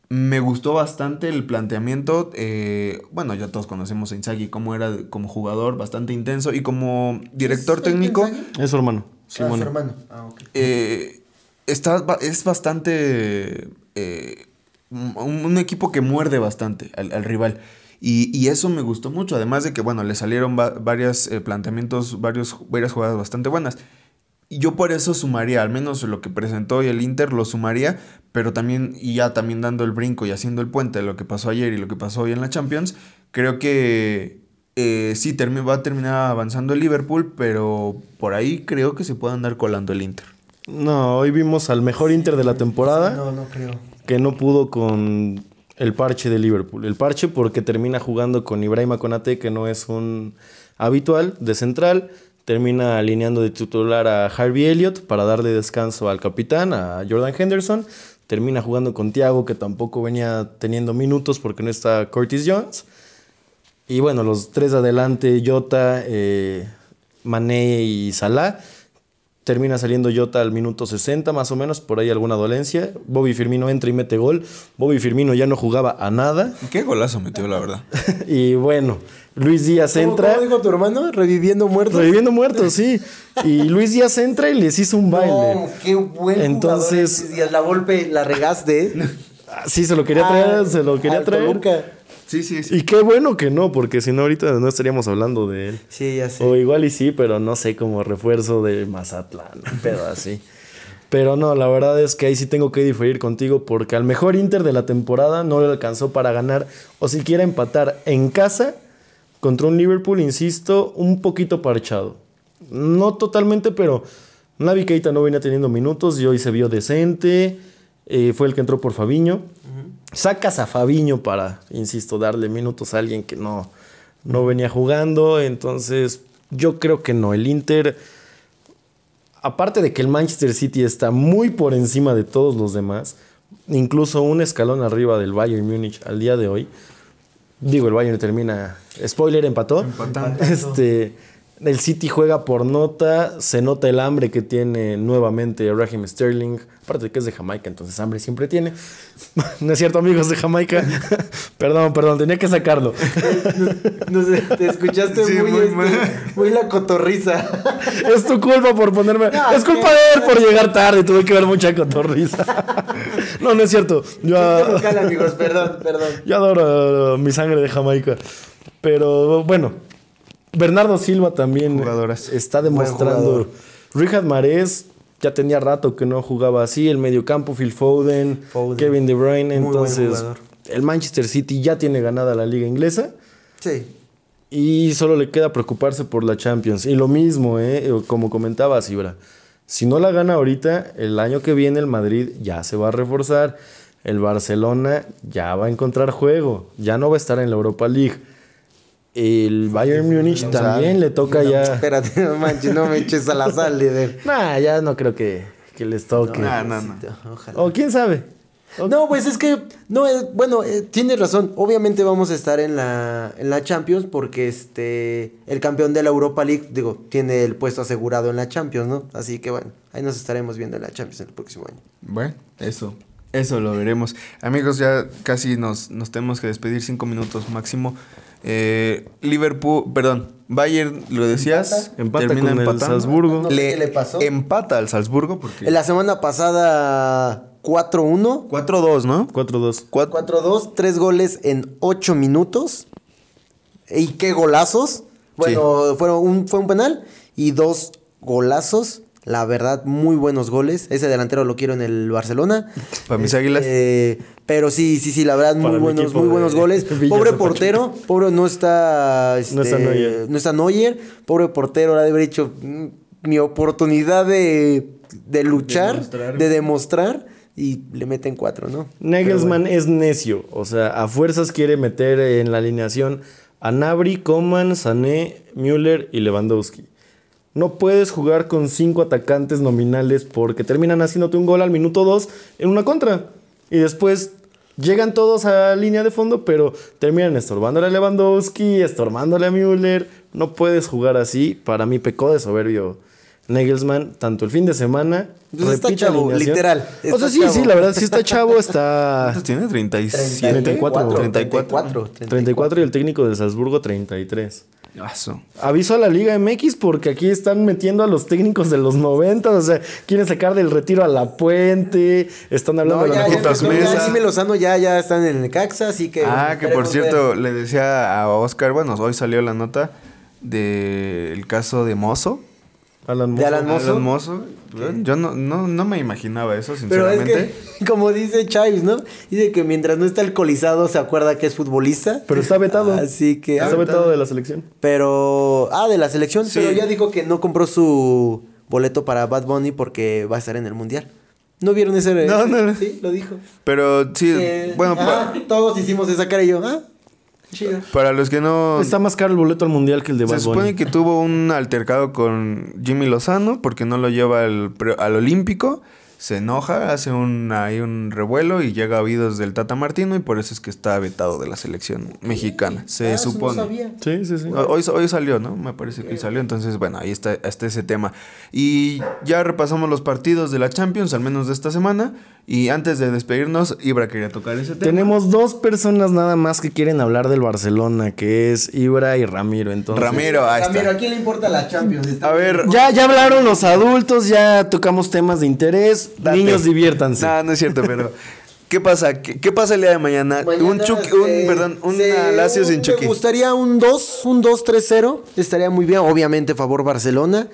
me gustó bastante el planteamiento. eh, bueno, ya todos conocemos a Inzaghi cómo era como jugador, bastante intenso. Y como director ¿Es técnico? Es su hermano. Ah, su hermano. Ah, ok. eh, está, es bastante... eh, un, un equipo que muerde bastante al, al rival. Y, y eso me gustó mucho. Además de que, bueno, le salieron va- varios eh, planteamientos, varios, varias jugadas bastante buenas. Y yo por eso sumaría, al menos lo que presentó hoy el Inter, lo sumaría, pero también, y ya también dando el brinco y haciendo el puente de lo que pasó ayer y lo que pasó hoy en la Champions, creo que eh, sí va a terminar avanzando el Liverpool, pero por ahí creo que se puede andar colando el Inter. No, hoy vimos al mejor Inter de la temporada No, no creo. que no pudo con el parche de Liverpool. El parche porque termina jugando con Ibrahima Konate, que no es un habitual de central. Termina alineando de titular a Harvey Elliott para darle descanso al capitán, a Jordan Henderson. Termina jugando con Thiago, que tampoco venía teniendo minutos porque no está Curtis Jones. Y bueno, los tres de adelante, Jota, eh, Mané y Salah. Termina saliendo Jota al minuto 60 más o menos, por ahí alguna dolencia. Bobby Firmino entra y mete gol. Bobby Firmino ya no jugaba a nada. Qué golazo metió, la verdad. *laughs* y bueno, Luis Díaz ¿Cómo, entra. cómo dijo tu hermano? ¿Reviviendo muertos? Reviviendo muertos, sí. Y Luis Díaz entra y les hizo un baile. No, qué buen Entonces- jugador. Entonces, la golpe la regaste. Ah, Sí, se lo quería traer, Ah, se lo quería traer. Toluca. Sí, sí, sí. Y qué bueno que no, porque si no ahorita no estaríamos hablando de él. Sí, ya sé. O igual y sí, pero no sé, como refuerzo de Mazatlán, un pedo así. Pero no, la verdad es que ahí sí tengo que diferir contigo porque al mejor Inter de la temporada no le alcanzó para ganar o siquiera empatar en casa contra un Liverpool, insisto, un poquito parchado. No totalmente, pero Navi Keita no venía teniendo minutos y hoy se vio decente. eh, fue el que entró por Fabiño. Sacas a Fabiño para, insisto, darle minutos a alguien que no, no venía jugando. Entonces, yo creo que no. El Inter, aparte de que el Manchester City está muy por encima de todos los demás, incluso un escalón arriba del Bayern Múnich al día de hoy. Digo, el Bayern termina. Spoiler, empató. Empatando. Este. El City juega por nota, se nota el hambre que tiene nuevamente Raheem Sterling, aparte de que es de Jamaica, entonces hambre siempre tiene. *laughs* No es cierto, amigos de Jamaica. *laughs* perdón, perdón, tenía que sacarlo. No sé, te escuchaste Sí, muy, muy este, muy la cotorriza. *laughs* es tu culpa por ponerme. No, es culpa de él por llegar tarde, tuve que ver mucha cotorriza. no, no es cierto. Yo, Chiste local, amigos, perdón, perdón. Yo adoro uh, mi sangre de Jamaica. Pero bueno, Bernardo Silva también Jugadoras. está demostrando. Richard Marés ya tenía rato que no jugaba así. El mediocampo, Phil Foden, Foden. Kevin De Bruyne. Muy Entonces, el Manchester City ya tiene ganada la liga inglesa. Sí. y solo le queda preocuparse por la Champions. Y lo mismo, ¿eh? como comentaba Ibra, si no la gana ahorita, el año que viene el Madrid ya se va a reforzar, el Barcelona ya va a encontrar juego, ya no va a estar en la Europa League. El Bayern Múnich también le toca ya. Espérate, no manches, no me eches a la sal, líder. *laughs* Nah, ya no creo que, que les toque. No, no, no. Ojalá. O quién sabe. No, pues es que, no, eh, bueno, eh, tienes razón. Obviamente vamos a estar en la, en la Champions porque este, el campeón de la Europa League, digo, tiene el puesto asegurado en la Champions, ¿no? Así que bueno, ahí nos estaremos viendo en la Champions el próximo año. Bueno, eso. Eso lo veremos. Amigos, ya casi nos, nos tenemos que despedir cinco minutos máximo. Eh, Liverpool, perdón, Bayern, lo decías, Empata termina con el. Salzburgo. No sé qué le pasó. Empata al Salzburgo porque En la semana pasada, 4-1. 4-2, ¿no? 4-2. Cuatro- 4-2, tres goles en 8 minutos. ¿Y qué golazos? Bueno, fueron un, fue un penal y dos golazos. La verdad, muy buenos goles. Ese delantero lo quiero en el Barcelona. *laughs* Para mis águilas. Eh, pero sí, sí, sí, la verdad, muy Para buenos, muy buenos goles. *laughs* Pobre portero, pobre no está, este, No está Neuer. no está Neuer. Pobre portero, ha de haber hecho mm, mi oportunidad de, de luchar, Demostrar. de demostrar. Y le meten cuatro, ¿no? Nagelsmann es necio. O sea, a fuerzas quiere meter en la alineación a Nabri, Coman, Sané, Müller y Lewandowski. No puedes jugar con cinco atacantes nominales porque terminan haciéndote un gol al minuto 2 en una contra. Y después llegan todos a línea de fondo, pero terminan estorbándole a Lewandowski, estorbándole a Müller. No puedes jugar así. Para mí pecó de soberbio Nagelsmann, tanto el fin de semana. Pues está chavo, literal, O sea, sí, chavo. sí, la verdad sí está chavo, está... ¿Cuántos tiene? 37. 34, 34. 34 y el técnico de Salzburgo 33. Aso. Aviso a la Liga MX porque aquí están metiendo a los técnicos de los 90, o sea, quieren sacar del retiro a la puente, están hablando No, de ya, la ya, putas ya, mesas. Jimmy Lozano ya, ya están en el Caxa, así que... Ah, que por cierto, ver. le decía a Oscar, bueno, hoy salió la nota del caso de Mozo. Alan De Mozo. Alan Mozo. Alan Mozo. Yo no, no, no me imaginaba eso, Pero es sinceramente. que, *laughs* como dice Chaves, ¿no? Dice que mientras no está alcoholizado se acuerda que es futbolista. Pero está vetado. Así que... Está vetado de la selección. Pero... Ah, de la selección. Sí. Pero ya dijo que no compró su boleto para Bad Bunny porque va a estar en el Mundial. ¿No vieron ese? No, no, no. Sí, lo dijo. Pero sí, Eh, bueno, ah, todos hicimos esa cara y yo, ah, para los que no... Está más caro el boleto al mundial que el de Se Bad supone Bunny. que tuvo un altercado con Jimmy Lozano porque no lo lleva al, pre- al Olímpico. Se enoja, hace un, ahí un revuelo y llega a oídos del Tata Martino y por eso es que está vetado de la selección mexicana. Se Ah, eso no supone. sabía. Sí, sí, sí. Hoy, hoy salió, ¿no? Me parece que hoy salió. Entonces, bueno, ahí está, está ese tema. Y ya repasamos los partidos de la Champions, al menos de esta semana. Y antes de despedirnos, Ibra quería tocar ese tema. Tenemos dos personas nada más que quieren hablar del Barcelona, que es Ibra y Ramiro. Entonces, Ramiro, ahí Ramiro, está. ¿a quién le importa la Champions? Está A ver, Ya, ya hablaron los adultos, ya tocamos temas de interés. Date. Niños, diviértanse. No, no es cierto, pero ¿qué pasa? ¿Qué, qué pasa el día de mañana? Mañana un Chucky, se- un, perdón, un se- Lazio sin Chucky. Me gustaría un 2, un 2-3-0. Estaría muy bien. Obviamente, favor Barcelona.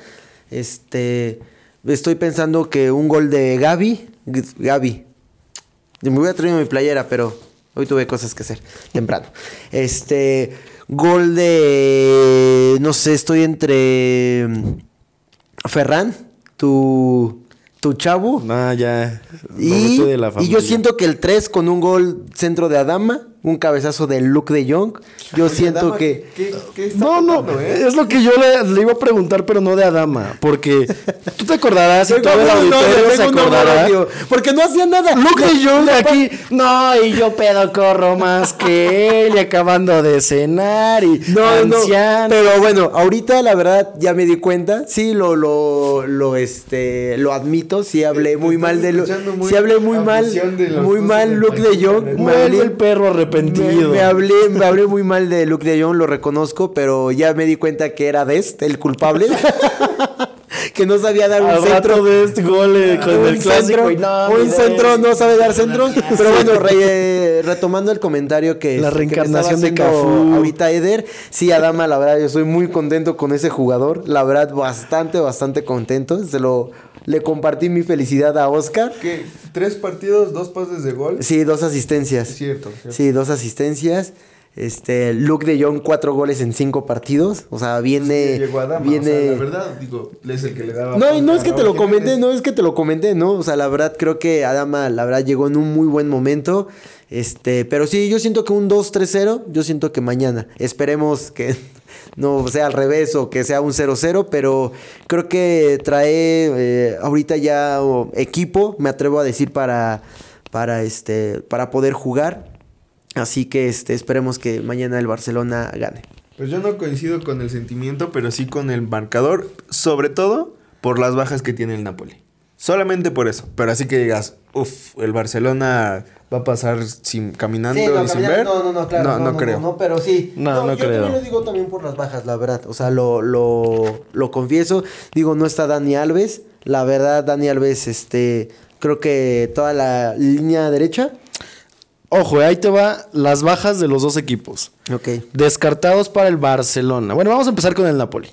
Este. Estoy pensando que un gol de Gaby. Gaby. Me voy a traer mi playera, pero hoy tuve cosas que hacer temprano. *laughs* Este. Gol de. No sé, estoy entre. mm, Ferran, tu. Tu chavo. Ah, ya. Y, de la y yo siento que el 3 con un gol centro de Adama, un cabezazo de Luke de Jong, yo siento que... No, no, ¿eh? es lo que yo le, le iba a preguntar, pero no de Adama. Porque tú te acordarás y todo el auditorio se acordará. Porque no hacía nada. Luke de Jong aquí, no, y yo pedo corro más que él, y acabando de cenar, y No, anciano. no. Pero bueno, ahorita la verdad ya me di cuenta. Sí, lo, lo, lo, este, lo admito. Sí hablé muy mal de Lu- escuchando muy Sí hablé muy mal. de Muy mal Luke de Jong. Hablé- el perro arrepentido. me hablé, me hablé muy mal de Luke de Jong, lo reconozco, pero ya me di cuenta que era Dest el culpable. *laughs* que no sabía dar un Al centro. rato de este gol eh, con un el clásico. centro, y no, un centro no sabe dar centros. Pero bueno, re- eh, retomando el comentario que, La que estaba reencarnación de Cafú. Ahorita Eder, sí, Adama, la verdad, yo soy muy contento con ese jugador. La verdad, bastante, bastante contento. Se lo le compartí mi felicidad a Oscar. ¿Qué? ¿Tres partidos, dos pases de gol? Sí, dos asistencias. Es cierto, cierto. Sí, dos asistencias. Este, Luke de Jong, cuatro goles en cinco partidos. O sea, viene. Llegó a Dama, viene... o sea, la verdad, digo, es el que le daba... No, no es que te lo ¿Qué comenté, no es que te lo comenté, ¿no? O sea, la verdad creo que Adama, la verdad, llegó en un muy buen momento. Este, pero sí, yo siento que un 2-3-0, yo siento que mañana. Esperemos que *laughs* no sea al revés o que sea un 0-0, pero creo que trae eh, ahorita ya oh, equipo, me atrevo a decir, para, para, este, para poder jugar. Así que este, esperemos que mañana el Barcelona gane. Pues yo no coincido con el sentimiento, pero sí con el marcador, sobre todo por las bajas que tiene el Napoli. Solamente por eso. Pero así que digas, uff, el Barcelona va a pasar sin, caminando y sin ver. No, no, no, claro. No, no creo. No, pero sí. No, no yo creo. también lo digo también por las bajas, la verdad. O sea, lo, lo, lo confieso. Digo, no está Dani Alves. La verdad, Dani Alves, este, creo que toda la línea derecha. Ojo, ahí te va las bajas de los dos equipos. Ok. Descartados para el Barcelona. Bueno, vamos a empezar con el Napoli.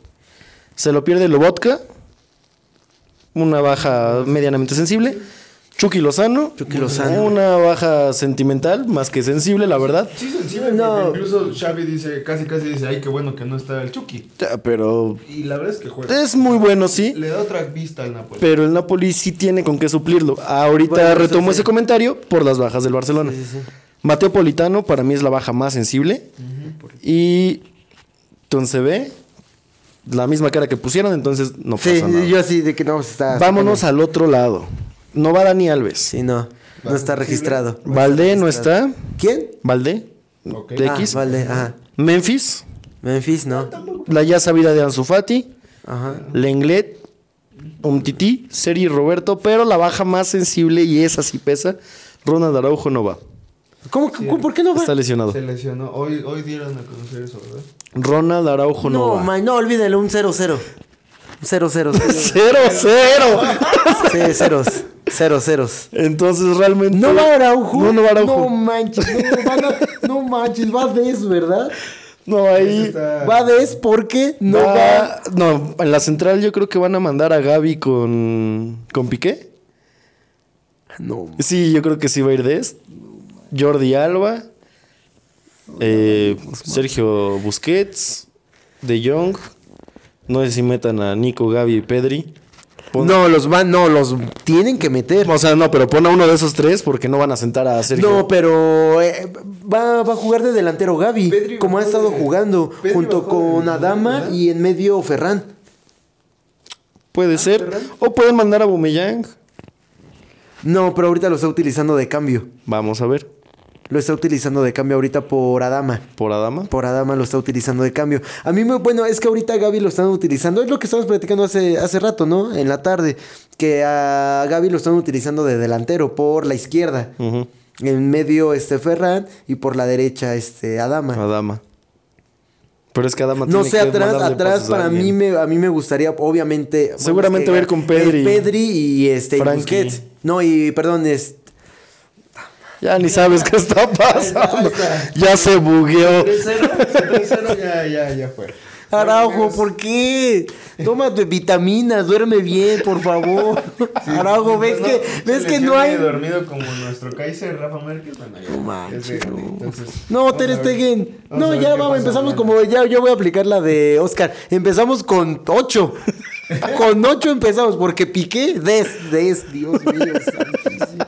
Se lo pierde Lobotka. Una baja medianamente sensible. Chucky Lozano. Chucky Lozano. Una baja sentimental, más que sensible, la verdad. Sí, sensible, No. incluso Xavi dice, casi casi dice, ay, qué bueno que no está el Chucky. Ya, Pero Y la verdad es que juega. es muy bueno, sí. Le da otra vista al Napoli. Pero el Napoli sí tiene con qué suplirlo. Ahorita Bueno, retomo sí. ese comentario por las bajas del Barcelona. Sí, sí, sí. Mateo Politano para mí es la baja más sensible. Y Entonces ve la misma cara que pusieron, entonces no pasa Sí, nada. yo así de que no, pues, está. Vámonos al otro lado. No va Dani Alves. Sí, no. No está registrado. Valdé no está. ¿Quién? Valdé. Ok. De Ah, ajá. Memphis. Memphis, no. La ya sabida de Ansu Fati. Ajá. Lenglet. Umtiti. Seri Roberto. Pero la baja más sensible y esa sí pesa. Ronald Araujo no va. ¿Cómo, ¿Por qué no va? Está lesionado. Se lesionó. Hoy, hoy dieron a conocer eso, ¿verdad? Ronald Araujo no, No, va. man, no, olvídalo, un 0-0. 0-0. *laughs* ¡Cero, cero! Sí, ceros. Cero, ceros. Entonces realmente. ¿No va Araujo? No, no va Araujo. No manches, no, van a- no manches, va Des, ¿verdad? No, ahí. Está- Va Des porque no va. va- No, en la central yo creo que van a mandar a Gaby con. con Piqué. No. Sí, yo creo que sí va a ir de este. Jordi Alba. eh, Sergio Busquets. De Jong. No sé si metan a Nico, Gaby y Pedri. Pon- No, los van, no, los tienen que meter. O sea, no, pero pon a uno de esos tres porque no van a sentar a Sergio. No, pero eh, va, va a jugar de delantero Gaby, Pedri como ha estado de- jugando, Pedri junto con de- Adama ¿verdad? y en medio Ferran. Puede ser. O pueden mandar a Bumeyang. No, pero ahorita lo está utilizando de cambio. Vamos a ver. Lo está utilizando de cambio ahorita por Adama. Por Adama. Por Adama lo está utilizando de cambio. A mí, me, bueno, es que ahorita Gaby lo están utilizando. Es lo que estábamos platicando hace, hace rato, ¿no? En la tarde. Que a Gaby lo están utilizando de delantero por la izquierda. En medio, este Ferran. Y por la derecha, este Adama. Adama. Pero es que Adama No tiene sé, que atrás, atrás pases a para mí me, a mí me gustaría, obviamente. bueno, Seguramente es que ir con Pedri. Pedri y este y Frankie. Busquets. No, y perdón, es. Ya ni sabes qué está *laughs* pasando. Ya se bugueó. 3-0 ya, ya, ya fue. Araujo, ¿por qué? Tómate vitaminas, duerme bien, por favor. *laughs* *laughs* Araujo, ves que, ves que no hay. dormido como nuestro Kaiser Rafa Márquez. Bueno, ya, No manches, no. entonces, No, Ter Stegen. No, ya vamos, pasa empezamos como ya, yo voy a aplicar la de Oscar. Empezamos con ocho. con ocho empezamos, porque piqué des, des, Dios mío. santísimo.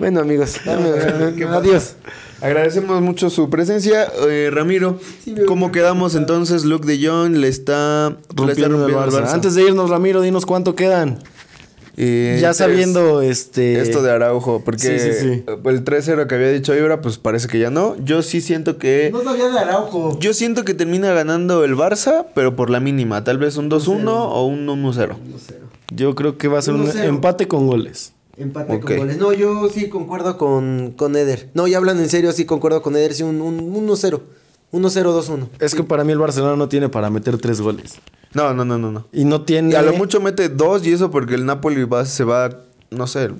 Bueno, amigos, adiós. Agradecemos mucho su presencia. Eh, Ramiro, ¿cómo quedamos entonces? Luke de Jong le está le está Rompiendo el rompiendo Barça. Barça. Antes de irnos, Ramiro, dinos cuánto quedan. Eh, ya tres. sabiendo este. Esto de Araujo, porque Sí, sí, sí. el 3-0 que había dicho Ibra, pues parece que ya no. Yo sí siento que. sabía de Araujo. Yo siento que termina ganando el Barça, pero por la mínima. Tal vez un 2-1 o un 1-0. Yo creo que va a ser un 1-0. empate con goles. Empate con goles. No, yo sí concuerdo con, con Eder. No, ya hablando en serio, sí concuerdo con Eder. Sí, un, un 1-0. 1-0, 2-1. Es que para mí el Barcelona no tiene para meter tres goles. No, no, no, no, no. Y no tiene. Y a lo mucho mete dos y eso porque el Napoli va, se va, no sé,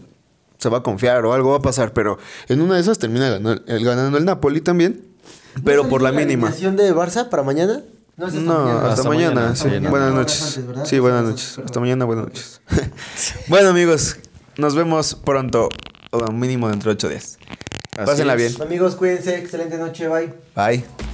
se va a confiar o algo va a pasar. Pero en una de esas termina ganando el, ganando el Napoli también. Pero por la mínima. ¿Alineación de Barça para mañana? No, es No, hasta, Hasta mañana. mañana, sí. Buenas noches. Sí, buenas noches. Hasta mañana, buenas noches. *laughs* bueno, amigos, nos vemos pronto. O mínimo dentro de ocho días. Pásenla bien. Amigos, cuídense. Excelente noche. Bye. Bye.